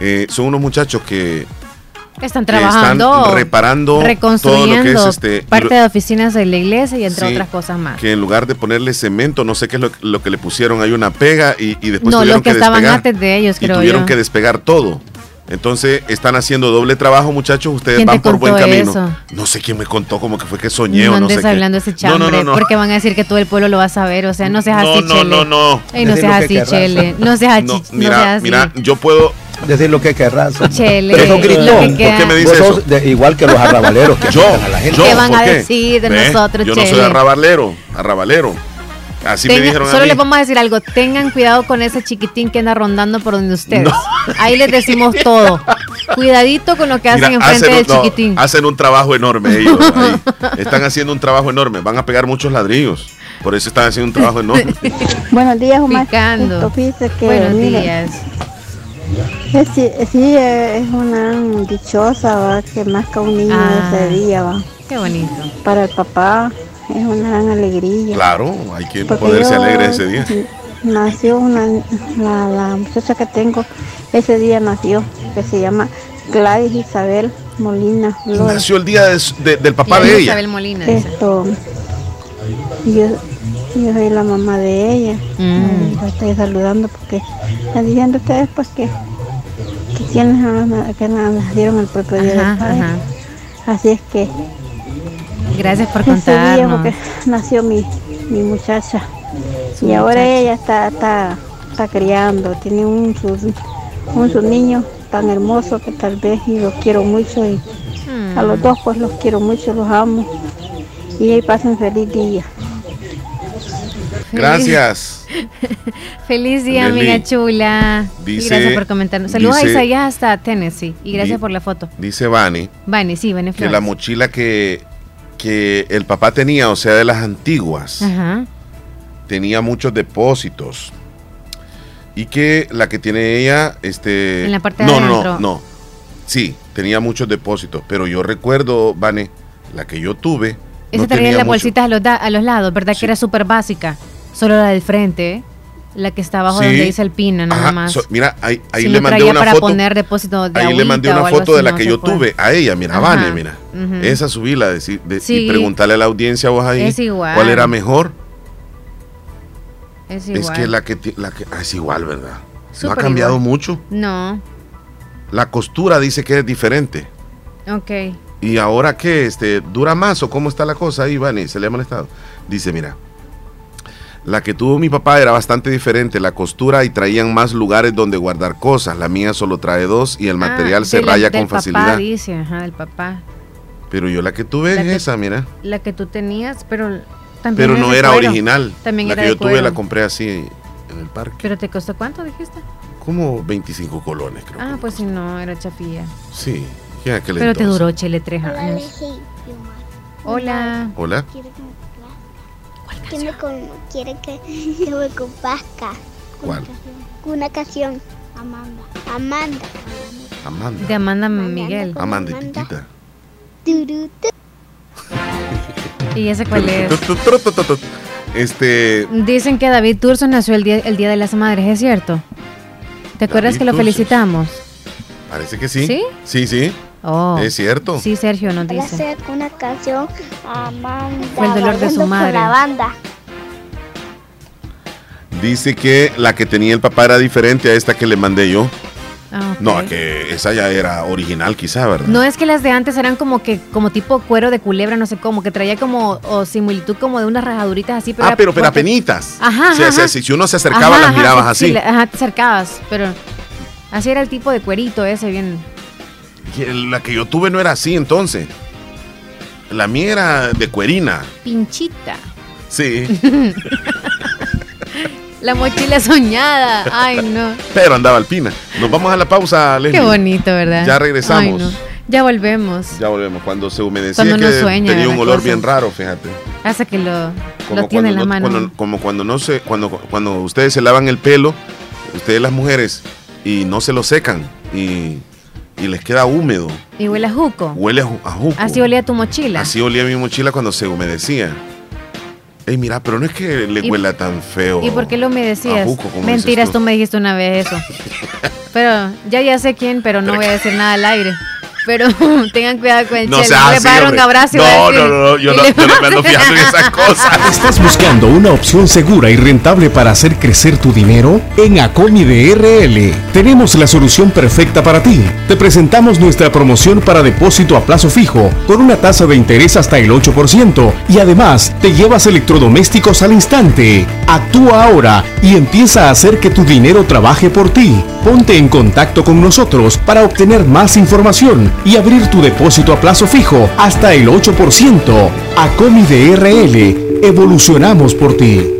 Eh, son unos muchachos que, Están trabajando, están reparando todo lo reconstruyendo que es este. parte de oficinas de la iglesia y entre Sí, otras cosas más. Que en lugar de ponerle cemento, no sé qué es lo, lo que le pusieron, hay una pega y, y después No, tuvieron los que, que estaban despegar. antes de ellos, y creo tuvieron yo. que despegar todo. Entonces están haciendo doble trabajo, muchachos. Ustedes ¿Quién te van por buen camino. eso? No sé quién me contó, como que fue que soñé no o no andes sé qué. hablando ese No, chambre, no, no, no. porque van a decir que todo el pueblo lo va a saber. O sea, no seas No, así, no, Chele. no, no. Ey, no seas así, querrás. Chele. No seas, No, así, no mira, seas así. mira, yo puedo. Decir lo que querrás. Chele. Eso lo gritón. que ¿Por qué me dice Vos eso? de- igual que los arrabaleros que Yo, a la gente. yo, ¿Qué van ¿por a qué? decir de ¿Ve? nosotros, Yo no soy Chele? arrabalero, arrabalero. Así me Tenga- dijeron a solo mí. les vamos a decir algo. Tengan cuidado con ese chiquitín que anda rondando por donde ustedes. Ahí les decimos todo. Cuidadito con lo que hacen Mira, enfrente hacen del un, no, chiquitín. hacen un trabajo enorme ellos. [LAUGHS] ahí. Están haciendo un trabajo enorme. Van a pegar muchos ladrillos. Por eso están haciendo un trabajo enorme. [LAUGHS] Buenos días, Omar. Picando. Que, Buenos mire, días. es- sí, sí, eh, es una dichosa, ¿va? que nazca un niño Ah. ese día, ¿va? Qué bonito. Para el papá es una gran alegría. Claro, hay que Porque poderse alegre ese día. Nació una, la, la muchacha que tengo, ese día nació, que se llama Gladys Isabel Molina Flores. Nació el día de del papá Gladys de ella. Isabel Molina. Esto, yo, yo soy la mamá de ella. Mm. La estoy saludando porque están diciendo ustedes pues que, que quienes nacieron el propio día Ajá, del padre. ajá. Así es que Gracias por ese día contarnos. porque nació mi, mi muchacha. Su y ahora muchacha. ella está, está, está criando, tiene un su, un su niño tan hermoso que tal vez y los quiero mucho y Mm. a los dos pues los quiero mucho, los amo y ahí pasen feliz día. Gracias. [LAUGHS] Feliz día, amiga chula. y gracias por comentarnos. Saludos dice- a Isaías hasta Tennessee. Y gracias Di- por la foto. Dice Vani Vani, sí, Vani que la mochila que, que el papá tenía, o sea, de las antiguas, Ajá. tenía muchos depósitos. Y que la que tiene ella, este... En la parte de no, no, no, no. Sí, tenía muchos depósitos. Pero yo recuerdo, Vane, la que yo tuve... Esa no tenía las bolsitas a los, da- a los lados, ¿verdad? Que era súper básica. Solo la del frente, ¿eh? La que está abajo Sí. donde dice el pina, nada Ajá, más. so- mira, ahí, ahí Si le mandé una para foto. poner depósito de ahí le mandé una foto de la que yo tuve a ella, mira, Ajá. Vane, mira. Esa de- de- Sí. y preguntarle a la audiencia vos ahí Es igual. cuál era mejor. Es Es igual. que la que, la que ah, es igual, ¿verdad? no ha cambiado igual. mucho. No, La costura dice que es diferente. ok. ¿Y ahora qué? Este, ¿Dura más o cómo está la cosa ahí, Vani? ¿Se le ha molestado? Dice, mira, la que tuvo mi papá era bastante diferente. La costura y traían más lugares donde guardar cosas. La mía solo trae dos y el material Ah, se de la- raya del con papá, facilidad. dice, ajá, del papá. Pero yo la que tuve La es que- esa, mira. La que tú tenías, pero también Pero es no era cuero. original. También la era que yo tuve la compré así en el parque. ¿Pero te costó cuánto, dijiste? Como 25 colones, creo. Ah, pues si no, era chapilla. Sí, Pero te duró, Chile, tres años. Hola. Hola. ¿Cuál que me con- quiere que, que me compazca. ¿Cuál? Una canción. Amanda. Amanda. Amanda. De Amanda Miguel. Amanda y Titita. Turu, tu. ¿Y ese cuál es? Este. Dicen que David Turso nació el día, el día de las Madres, ¿es cierto? ¿Te acuerdas David que lo felicitamos? Parece que sí. ¿Sí? Sí, sí. Oh. Es cierto. Sí, Sergio nos Voy a dice. hacer una canción Amanda. Fue el dolor de su madre. Con la banda. Dice que la que tenía el papá era diferente a esta que le mandé yo. Ah, ok. No, que esa ya era original, quizá, ¿verdad? No es que las de antes eran como que, como tipo cuero de culebra, no sé cómo, que traía como, o similitud como de unas rajaduritas así, pero ah, pero, pero porque- apenitas. Ajá, sea, ajá, si- si uno se acercaba, Ajá, las mirabas sí, así. sí, la- ajá, te acercabas, pero así era el tipo de cuerito ese, bien. La que yo tuve no era así entonces. La mía era de cuerina. Pinchita. Sí. [LAUGHS] La mochila soñada. Ay, no. pero andaba alpina. Nos vamos a la pausa, Leslie. Qué bonito, ¿verdad? Ya regresamos. Ay, no. Ya volvemos. Ya volvemos. Cuando se humedecía, Cuando que sueña, tenía un olor cosa. bien raro, fíjate. Hasta que lo, Como lo tiene en la no- mano. cuando- como cuando no se, cuando, cuando ustedes se lavan el pelo, ustedes las mujeres, y no se lo secan, y, y les queda húmedo. Y huele a juco. Huele a, ju- a juco. Así olía tu mochila. Así olía mi mochila cuando se humedecía. Ey, mira, pero no es que le ¿Y- huela tan feo. ¿Y por qué lo me decías? A juco, como Mentiras, tú. me dijiste una vez eso. [LAUGHS] pero ya ya sé quién, pero no voy a decir nada al aire. Pero [LAUGHS] tengan cuidado con el No chelo. así, va a dar un abrazo No, decir- no, no, no, yo no- yo me ando fijando en esas cosas. [LAUGHS] ¿Estás buscando una opción segura y rentable para hacer crecer tu dinero? En Acomi de RL tenemos la solución perfecta para ti. Te presentamos nuestra promoción para depósito a plazo fijo con una tasa de interés hasta el 8% y además te llevas electrodomésticos al instante. Actúa ahora y empieza a hacer que tu dinero trabaje por ti. Ponte en contacto con nosotros para obtener más información y abrir tu depósito a plazo fijo hasta el 8%. Acomi de RL, evolucionamos por ti.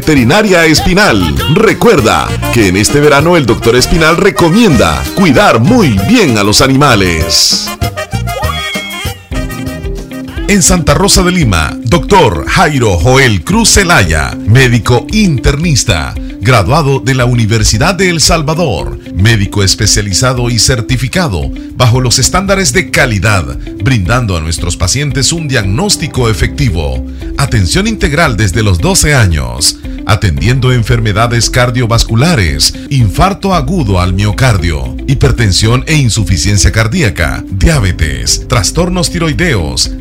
Espinal. Recuerda que en este verano el doctor Espinal recomienda cuidar muy bien a los animales. En Santa Rosa de Lima, doctor Jairo Joel Cruz Zelaya, médico internista, graduado de la Universidad de El Salvador, médico especializado y certificado bajo los estándares de calidad, brindando a nuestros pacientes un diagnóstico efectivo, atención integral desde los 12 años, atendiendo enfermedades cardiovasculares, infarto agudo al miocardio, hipertensión e insuficiencia cardíaca, diabetes, trastornos tiroideos,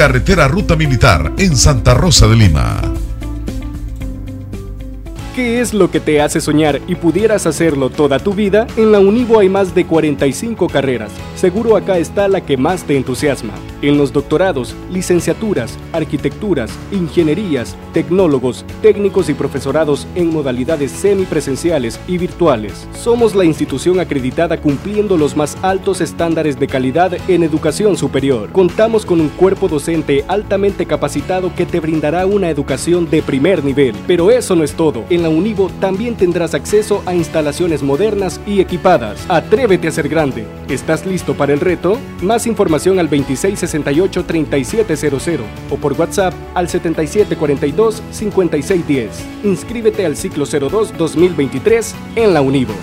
carretera Ruta Militar en Santa Rosa de Lima. ¿Qué es lo que te hace soñar y pudieras hacerlo toda tu vida? En la Univo hay más de 45 carreras. Seguro acá está la que más te entusiasma. En los doctorados, licenciaturas, arquitecturas, ingenierías, tecnólogos, técnicos y profesorados en modalidades semipresenciales y virtuales. Somos la institución acreditada cumpliendo los más altos estándares de calidad en educación superior. Contamos con un cuerpo docente altamente capacitado que te brindará una educación de primer nivel. Pero eso no es todo. En la Univo también tendrás acceso a instalaciones modernas y equipadas. Atrévete a ser grande. ¿Estás listo para el reto? Más información al 2668-3700 o por WhatsApp al 7742-5610. Inscríbete al ciclo 02-2023 en la Univo.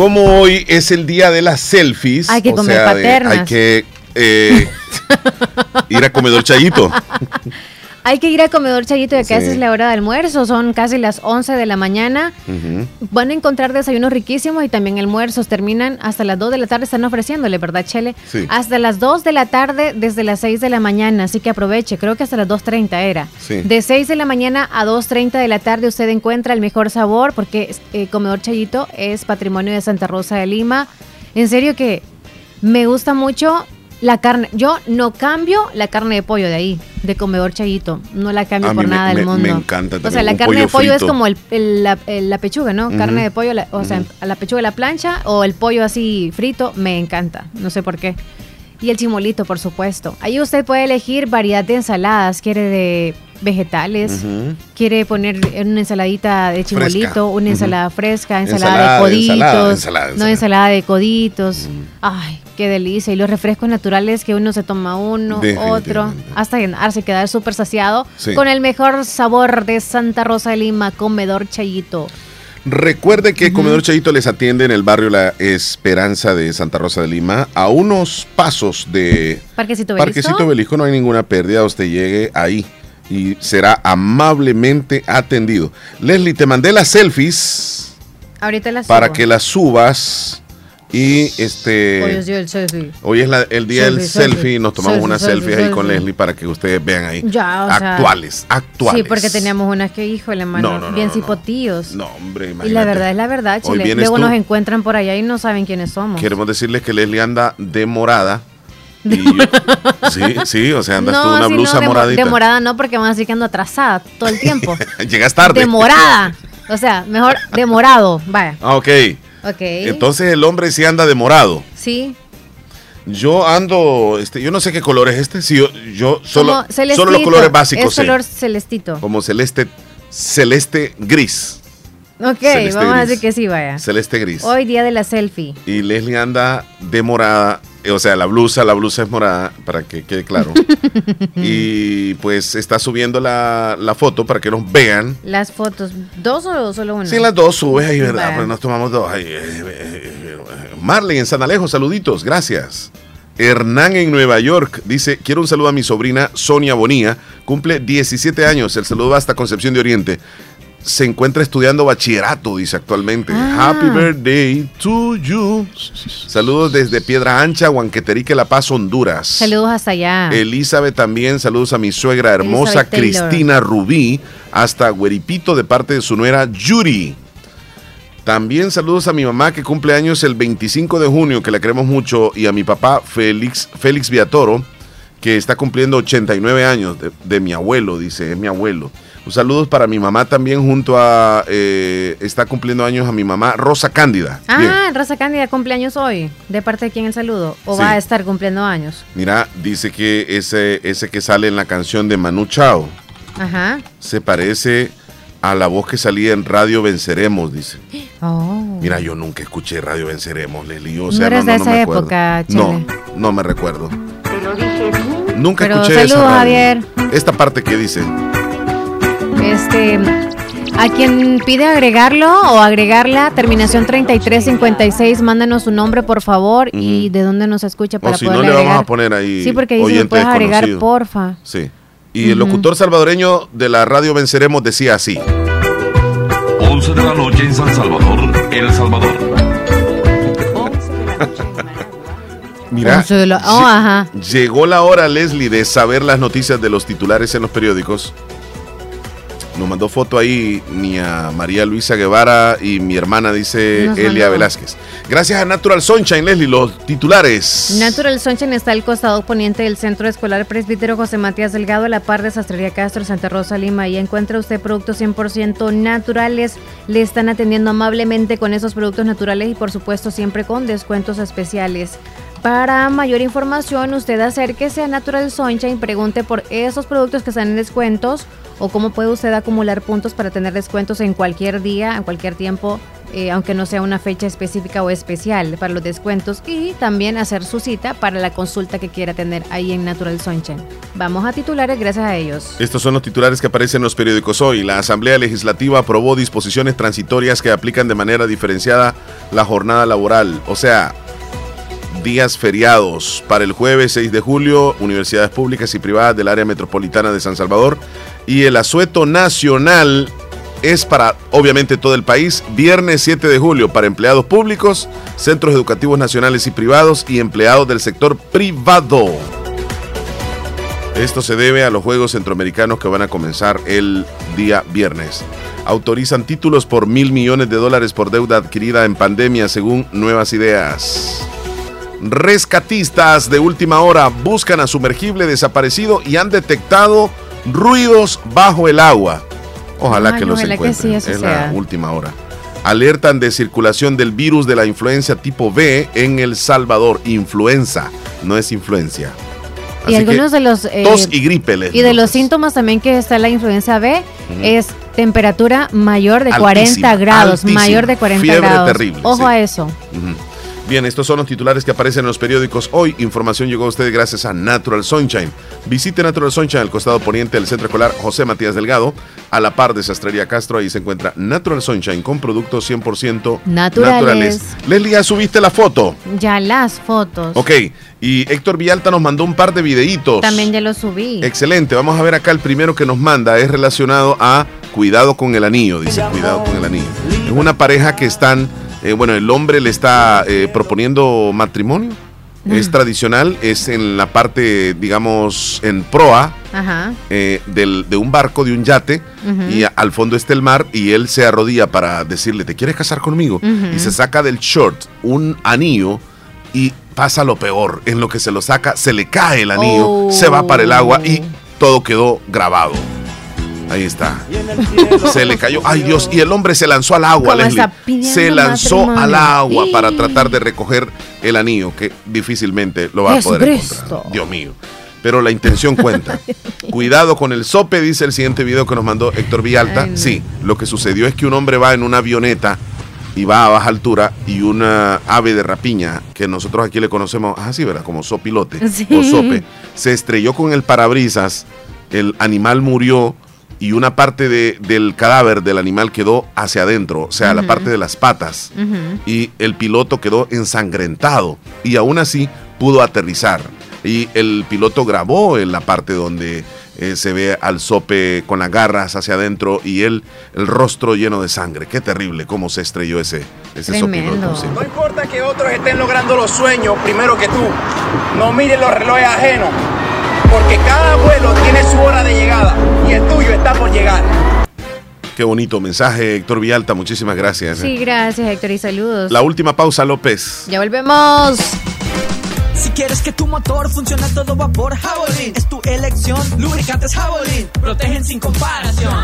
Como hoy es el día de las selfies. Hay que o comer sea, de- hay que eh, [LAUGHS] ir a comedor Chayito. Hay que ir al comedor Chayito y acá Sí. esa es la hora de almuerzo. Son casi las 11 de la mañana. Van a encontrar desayunos riquísimos y también almuerzos. Terminan hasta las 2 de la tarde, están ofreciéndole, ¿verdad, Chele? Sí. Hasta las 2 de la tarde, desde las 6 de la mañana. Así que aproveche, creo que hasta las 2.30 era. Sí. De 6 de la mañana a 2.30 de la tarde usted encuentra el mejor sabor porque eh, Comedor Chayito es patrimonio de Santa Rosa de Lima. En serio que me gusta mucho la carne. Yo no cambio la carne de pollo de ahí, de Comedor Chayito. No la cambio A por nada me- del mundo. me encanta O sea, la carne de pollo es como el, el- la, el- la pechuga, ¿no? Carne de pollo, la- o sea, la pechuga de la plancha o el pollo así frito, me encanta. No sé por qué. Y el chimolito, por supuesto. Ahí usted puede elegir variedad de ensaladas. Quiere de vegetales, quiere poner una ensaladita de chimolito, Fresca. una ensalada fresca, ensalada, Ensalada, de coditos, ensalada, ensalada, no ensalada. ensalada de coditos. Ay, qué delicia. Y los refrescos naturales que uno se toma uno, otro, hasta llenarse, quedar súper saciado Sí. con el mejor sabor de Santa Rosa de Lima, comedor Chayito. Recuerde que Comedor Chayito les atiende en el barrio La Esperanza de Santa Rosa de Lima, a unos pasos de Parquecito Belisco. Parquecito Belisco. No hay ninguna pérdida, usted llegue ahí y será amablemente atendido. Leslie, te mandé las selfies Ahorita las para subo. que las subas y este... Hoy es del selfie. Hoy es la- el día del Selfie, selfie, selfie. nos tomamos Selfie, una selfie, selfie, ahí con selfie. Leslie para que ustedes vean ahí. Ya, o sea, actuales, actuales. Sí, porque teníamos unas que, híjole, mano, No, no, no, bien no, no. cipotillos. No, hombre, Y la imagínate. verdad es la verdad, Chile. Luego tú. nos encuentran por allá y no saben quiénes somos. Queremos decirles que Leslie anda de morada. Y yo- [LAUGHS] sí, sí, o sea, andas tú una blusa no, de moradita. Demorada no, porque van a decir que ando atrasada todo el tiempo. [LAUGHS] Llegas tarde. Demorada. O sea, mejor demorado. Vaya. Ah, ok. Ok. Entonces el hombre sí anda demorado. sí. Yo ando, este, yo no sé qué color es este. Sí, yo, yo solo, solo los colores básicos Es sé. color celestito. Como celeste, celeste gris. Ok, Celeste vamos a gris. decir que sí, vaya. Celeste gris. Hoy día de la selfie. Y Leslie anda de morada. Eh, O sea, la blusa, la blusa es morada, para que quede claro. [LAUGHS] y pues está subiendo la, la foto para que nos vean. Las fotos. ¿Dos o solo una? Sí, las dos subes ahí, ¿verdad? Pues nos tomamos dos. Ay, eh, eh, Marley en San Alejo, saluditos, gracias. Hernán en Nueva York dice, quiero un saludo a mi sobrina Sonia Bonía, cumple 17 años, el saludo va hasta Concepción de Oriente. Se encuentra estudiando bachillerato, dice actualmente. Ah. Happy birthday to you. Saludos desde Piedra Ancha, Huanqueterique, La Paz, Honduras. Saludos hasta allá. Elizabeth también, saludos a mi suegra hermosa. Cristina Rubí, hasta Güeripito de parte de su nuera Yuri. También saludos a mi mamá que cumple años el 25 de junio, que la queremos mucho, y a mi papá Félix, Félix Viatoro, que está cumpliendo 89 años, de, de mi abuelo, dice, es mi abuelo. Un saludos para mi mamá también, junto a, eh, está cumpliendo años a mi mamá Rosa Cándida. Bien. Ah, Rosa Cándida, cumpleaños hoy. ¿De parte de quién el saludo? ¿O Sí. va a estar cumpliendo años? Mira, dice que ese, ese que sale en la canción de Manu Chao Ajá. se parece a la voz que salía en Radio Venceremos, dice. [GASPS] Oh. Mira, yo nunca escuché Radio Venceremos, Leslie. O No sea, eres de esa me época, No, no me recuerdo. Nunca Pero escuché esa saludos, radio. Javier. Esta parte que dice. Este, a quien pide agregarlo o agregarla, terminación 3356, mándanos su nombre, por favor, y de dónde nos escucha para O si no, le vamos a poner ahí. Sí, porque dice, ¿me oyente puedes agregar, porfa? Sí. Y el locutor salvadoreño de la Radio Venceremos decía así. 11 de la noche en San Salvador, El Salvador. Mira, Once de la- oh, lle- ajá. llegó la hora, Leslie, de saber las noticias de los titulares en los periódicos. Nos mandó foto ahí mi a María Luisa Guevara y mi hermana, dice Nos Elia mandó. Velázquez. Gracias a Natural Sunshine, Leslie, los titulares. Natural Sunshine está al costado poniente del Centro Escolar Presbítero José Matías Delgado, a la par de Sastrería Castro, Santa Rosa, Lima. Y encuentra usted productos 100% naturales. Le están atendiendo amablemente con esos productos naturales y, por supuesto, siempre con descuentos especiales. Para mayor información, usted acérquese a Natural Sunshine, pregunte por esos productos que están en descuentos o cómo puede usted acumular puntos para tener descuentos en cualquier día, en cualquier tiempo eh, aunque no sea una fecha específica o especial para los descuentos y también hacer su cita para la consulta que quiera tener ahí en Natural Sunshine. Vamos a titulares gracias a ellos. Estos son los titulares que aparecen en los periódicos hoy. La Asamblea Legislativa aprobó disposiciones transitorias que aplican de manera diferenciada la jornada laboral. O sea, días feriados para el jueves 6 de julio, universidades públicas y privadas del área metropolitana de San Salvador. Y el asueto nacional es para, obviamente, todo el país. Viernes 7 de julio para empleados públicos, centros educativos nacionales y privados y empleados del sector privado. Esto se debe a los Juegos Centroamericanos que van a comenzar el día viernes. Autorizan títulos por mil millones de dólares por deuda adquirida en pandemia según nuevas ideas. Rescatistas de última hora buscan a sumergible desaparecido y han detectado ruidos bajo el agua. Ojalá Ay, que los ojalá que encuentren. sí, eso es sea. la última hora. Alertan de circulación del virus de la influencia tipo B en El Salvador. Influenza, no es influencia. Y Así algunos de los... eh, tos y gripe. les Y de los síntomas también que está la influenza B es temperatura mayor de Altísima, 40 grados, altísima. mayor de 40 Fiebre grados. terrible, Ojo sí. a eso. Ujú. Bien, estos son los titulares que aparecen en los periódicos hoy. Información llegó a ustedes gracias a Natural Sunshine. Visite Natural Sunshine al costado poniente del Centro Escolar José Matías Delgado, a la par de Sastrería Castro. Ahí se encuentra Natural Sunshine con productos 100% Naturales. Leslie, ¿ya subiste la foto? Ya las fotos. Ok, y Héctor Villalta nos mandó un par de videitos. También ya lo subí. Excelente, vamos a ver acá el primero que nos manda, es relacionado a cuidado con el anillo, dice, cuidado con el anillo. Es una pareja que están, eh, bueno, el hombre le está eh, proponiendo matrimonio, es tradicional, es en la parte, digamos, en proa Ajá. eh, del- de un barco, de un yate, y a- al fondo está el mar, y él se arrodilla para decirle, ¿te quieres casar conmigo? Y se saca del short un anillo y pasa lo peor, en lo que se lo saca, se le cae el anillo, Oh. se va para el agua y todo quedó grabado. Ahí está. Se le cayó. Ay Dios. Y el hombre se lanzó al agua, Leslie. Se lanzó matrimonio. al agua para tratar de recoger el anillo, que difícilmente lo va a poder encontrar. Dios mío. Pero la intención cuenta. [LAUGHS] Cuidado con el sope, dice el siguiente video que nos mandó Héctor Villalta. Ay. Sí, lo que sucedió es que un hombre va en una avioneta y va a baja altura y una ave de rapiña, que nosotros aquí le conocemos, así, ¿verdad? Como sopilote Sí. o sope, se estrelló con el parabrisas, el animal murió y una parte de- del cadáver del animal quedó hacia adentro, o sea, la Ujú. parte de las patas Ujú. y el piloto quedó ensangrentado y aún así pudo aterrizar. Y el piloto grabó en la parte donde eh, se ve al sope con las garras hacia adentro y él, el rostro lleno de sangre. Qué terrible cómo se estrelló ese, ese sopiloto. sí. No importa que otros estén logrando los sueños primero que tú. No mires los relojes ajenos. Porque cada vuelo tiene su hora de llegada y el tuyo está por llegar. Qué bonito mensaje, Héctor Villalta. Muchísimas gracias. Sí, gracias Héctor y saludos. La última pausa, López. Ya volvemos. Si quieres que tu motor funcione a todo vapor, Javelin es tu elección. Lubricantes Javelin protegen sin comparación.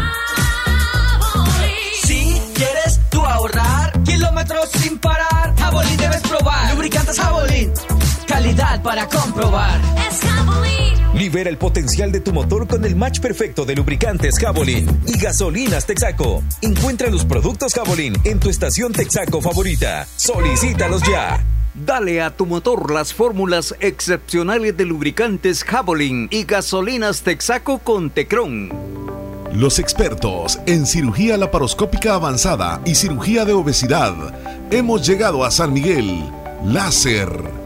Si quieres tú ahorrar kilómetros sin parar, Javelin debes probar. Lubricantes Javelin, calidad para comprobar. Es Libera el potencial de tu motor con el match perfecto de lubricantes Javelin y gasolinas Texaco. Encuentra los productos Javelin en tu estación Texaco favorita. Solicítalos ya. Dale a tu motor las fórmulas excepcionales de lubricantes Javelin y gasolinas Texaco con Tecron. Los expertos en cirugía laparoscópica avanzada y cirugía de obesidad. Hemos llegado a San Miguel. Láser.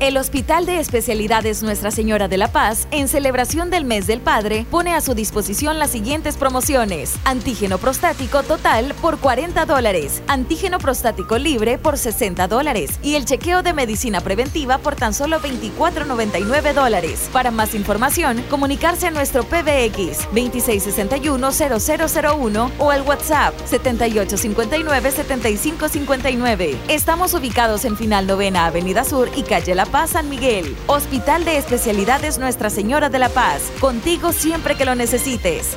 El Hospital de Especialidades Nuestra Señora de la Paz, en celebración del mes del padre, pone a su disposición las siguientes promociones. Antígeno prostático total por 40 dólares, antígeno prostático libre por 60 dólares y el chequeo de medicina preventiva por tan solo 24.99 dólares. Para más información, comunicarse a nuestro PBX 2661-0001 o al WhatsApp 7859-7559. Estamos ubicados en Final Novena Avenida Sur y Calle La Paz San Miguel. Hospital de Especialidades Nuestra Señora de la Paz. Contigo siempre que lo necesites.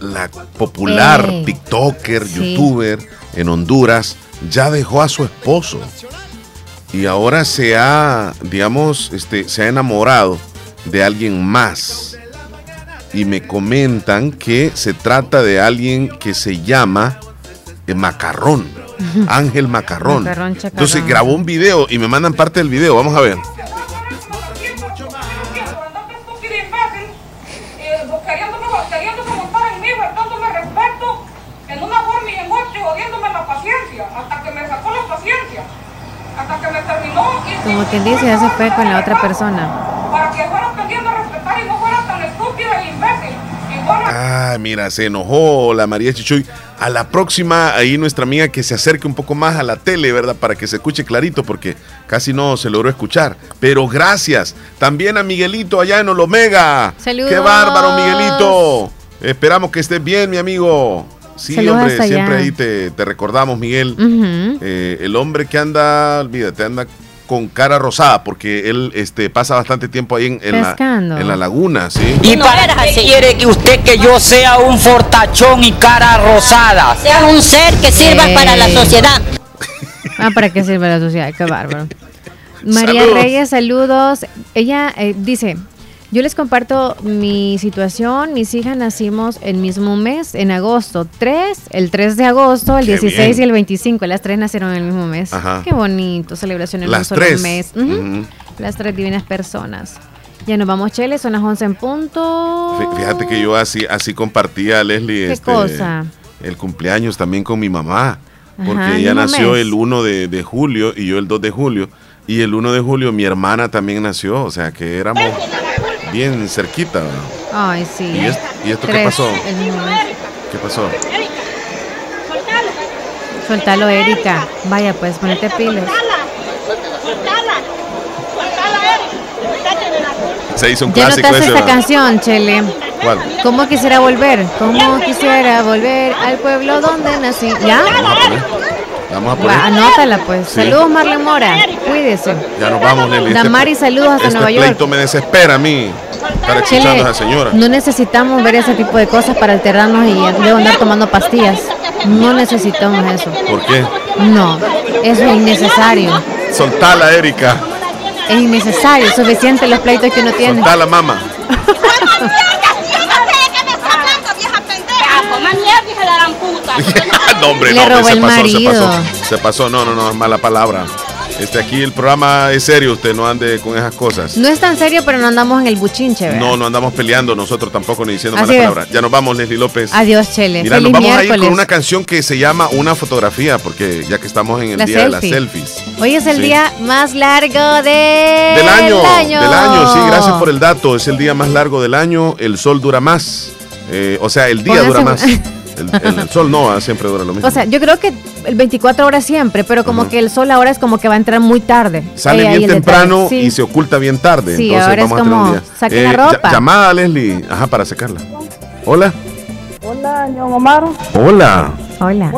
la popular Ey. TikToker, Sí. youtuber en Honduras, ya dejó a su esposo. Y ahora se ha, digamos, este, se ha enamorado de alguien más. Y me comentan que se trata de alguien que se llama eh, Macarrón. [LAUGHS] Ángel Macarrón. Macarrón. Entonces grabó un video y me mandan parte del video. Vamos a ver. Como quien dice, ya se fue con la otra persona. para que respetar y no tan y imbécil. Ah, mira, se enojó la María Chichuy. A la próxima, ahí nuestra amiga que se acerque un poco más a la tele, ¿verdad? Para que se escuche clarito, porque casi no se logró escuchar. Pero gracias. También a Miguelito allá en Olomega. Saludos. ¡Qué bárbaro, Miguelito! Esperamos que estés bien, mi amigo. Sí, Saludos hombre, allá. siempre ahí te, te recordamos, Miguel. Eh, el hombre que anda, olvídate, anda con cara rosada, porque él este, pasa bastante tiempo ahí en, en la, en la laguna, ¿sí? ¿Y para qué quiere que usted que yo sea un fortachón y cara rosada? Seas un ser que sirva para la sociedad. [LAUGHS] Ah, ¿para qué sirve la sociedad? Qué bárbaro. [LAUGHS] María Saludos. Reyes, saludos. Ella eh, dice, yo les comparto mi situación. Mis hijas nacimos el mismo mes, en agosto. Tres, el 3 de agosto, el Qué 16 bien. y el 25. Las tres nacieron en el mismo mes. Ajá. Qué bonito, celebración en un Las solo tres. mes. Ujú. Ujú. Las tres divinas personas. Ya nos vamos, Chele, son las 11 en punto. Fí- Fíjate que yo así, así compartía, Leslie, ¿Qué este, cosa? el cumpleaños también con mi mamá. Porque Ajá, ella nació mes. el 1 de, de julio y yo el 2 de julio. Y el 1 de julio mi hermana también nació, o sea que éramos bien cerquita. ¿verdad? Ay, sí. ¿Y, es- y esto qué Tres, pasó? el mismo mes. ¿Qué pasó? Soltalo, Erika. Vaya, pues, ponete pilas. Se hizo un Ya clásico notaste ese. esta canción, Chele. ¿Cuál? ¿Cómo quisiera volver? ¿Cómo quisiera volver al pueblo donde nací? ¿Ya? Vamos a poner. Anótala, pues. Sí. Saludos, Marlene Mora. Cuídese. Ya nos vamos, Leslie. Este- Damari, saludos hasta este Nueva York. me desespera a mí. Estar escuchando a esa señora. no necesitamos ver ese tipo de cosas para alterarnos y luego andar tomando pastillas. No necesitamos eso. ¿Por qué? No, eso es innecesario. Soltala, Erika. Es innecesario, suficiente los pleitos que uno tiene. Soltala, mamá. [LAUGHS] [LAUGHS] no, hombre, Le no, hombre, robó se pasó, se pasó. Se pasó, no, no, no, es mala palabra. Este, aquí el programa es serio, usted no ande con esas cosas. No es tan serio, pero no andamos en el buchinche, ¿verdad? No, no andamos peleando nosotros tampoco ni diciendo Así malas es. palabras. Ya nos vamos, Leslie López. Adiós, Chele. Mira, Feliz nos vamos a ir con una canción que se llama Una fotografía, porque ya que estamos en el La día de las selfie. selfies. Hoy es el Sí. día más largo de... Del año, del año, sí, gracias por el dato. Es el día más largo del año, el sol dura más. Eh, o sea, el día Póngase dura más. [LAUGHS] [LAUGHS] El, el- el [LAUGHS] sol no, ah, siempre dura lo mismo. O sea, yo creo que el 24 horas siempre, pero como que el sol ahora es como que va a entrar muy tarde. Sale ahí bien temprano y se oculta bien tarde. Sí, entonces ahora es vamos a tener como, un día. Eh, saquen la ropa. ll- llamada a Leslie, ajá, para secarla. Hola. Hola, ñon Omar. Hola. Hola.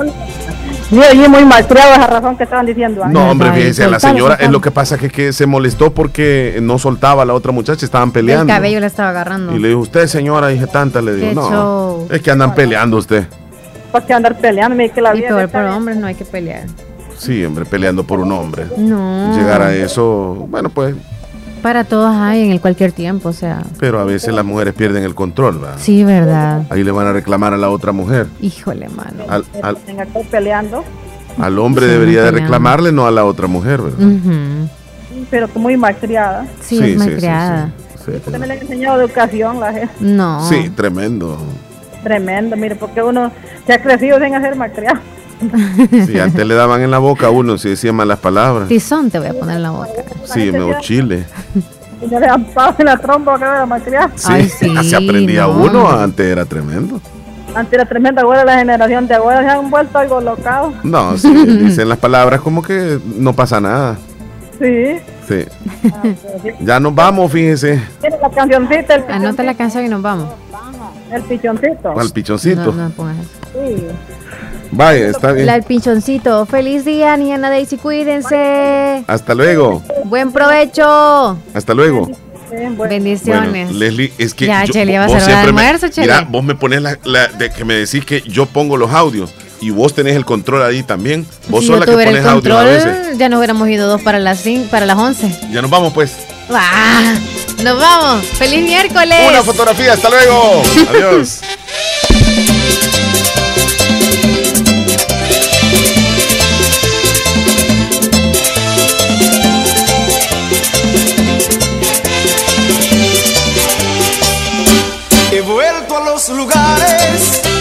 Yo oí muy malcriado esa razón que estaban diciendo. ¿ah? No, hombre, fíjese, la soltalo, señora, es lo que pasa que, que se molestó porque no soltaba a la otra muchacha, estaban El peleando. cabello le estaba agarrando. Y le dijo, usted señora, dije tanta, le digo, no, show. es que andan peleando usted. ¿Por qué andar peleando? Mire que la Y vida peor está por hombres no hay que pelear. Sí, hombre, peleando por un hombre. No. Llegar a eso, bueno, pues, Para todos hay en el cualquier tiempo, o sea. pero a veces las mujeres pierden el control, ¿verdad? Sí, verdad. Ahí le van a reclamar a la otra mujer. Híjole, mano. Al, al- Tenga que estar peleando. al hombre Sí, debería de reclamarle, no a la otra mujer, ¿verdad? Ujú. Pero muy malcriada. Sí, Sí, es sí, malcriada. Sí, Usted me le ha enseñado educación, la gente. No. Sí, tremendo. Tremendo, mire, porque uno se ha crecido sin hacer malcriado. [LAUGHS] Si antes le daban en la boca a uno si decía malas palabras. Tizón te voy a poner en la boca. Sí, me o chile. Y no le dan pavo en la trompa que era malcriado. Sí, Ay, sí, se aprendía no. uno, antes era tremendo. Antes era tremenda, ahora la generación de ahora se han vuelto algo locados. No, sí, [LAUGHS] dicen las palabras como que no pasa nada. Sí. Sí. Ya nos vamos, fíjese, Tiene la cancioncita, el, Anota la canción y nos vamos. el pichoncito. al pichoncito. No, no pongas eso. Sí. Vaya, está bien. La del pinchoncito. Feliz día, Niana Daisy. Cuídense. Hasta luego. Buen provecho. Hasta luego. Bendiciones. Bueno, Leslie, es que Ya, yo- Chele, ya va a vos me- almuerzo. Mira, vos me pones la, la- de que me decís que yo pongo los audios y vos tenés el control ahí también. Vos si sos la que el pones audios a veces. ya no hubiéramos ido dos para las cinco, para las 11. Ya nos vamos pues. ¡Ah! Nos vamos. Feliz miércoles. Una fotografía, hasta luego. [LAUGHS] Adiós. Los lugares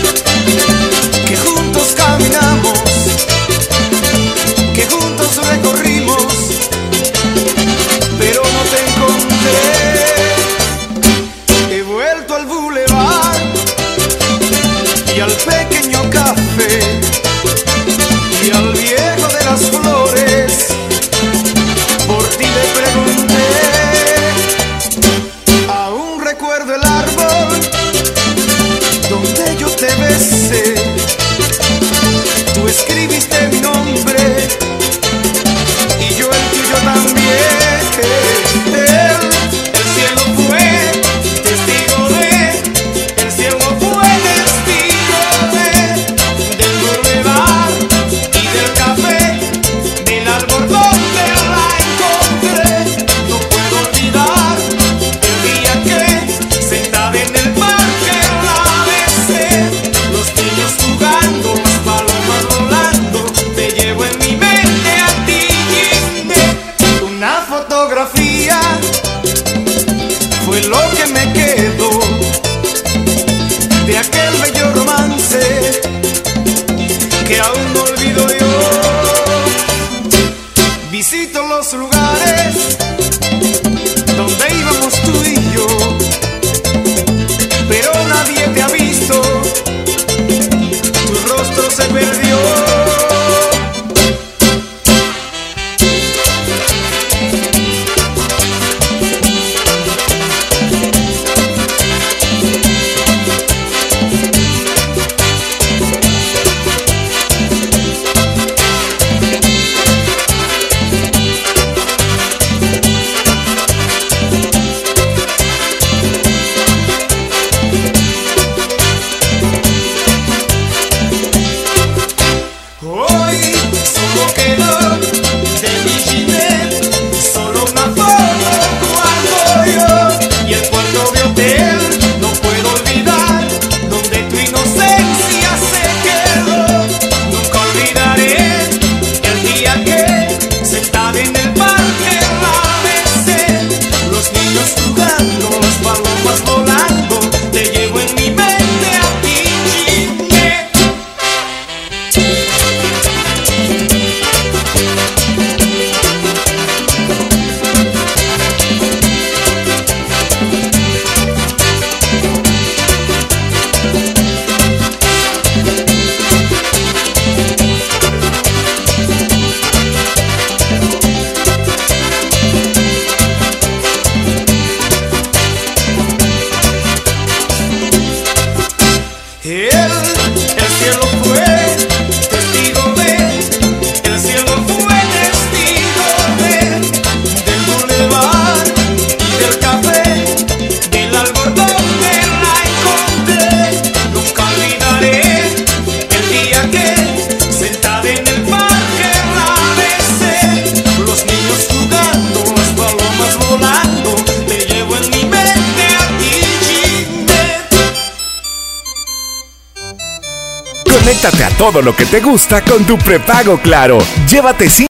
gusta con tu prepago Claro. Llévate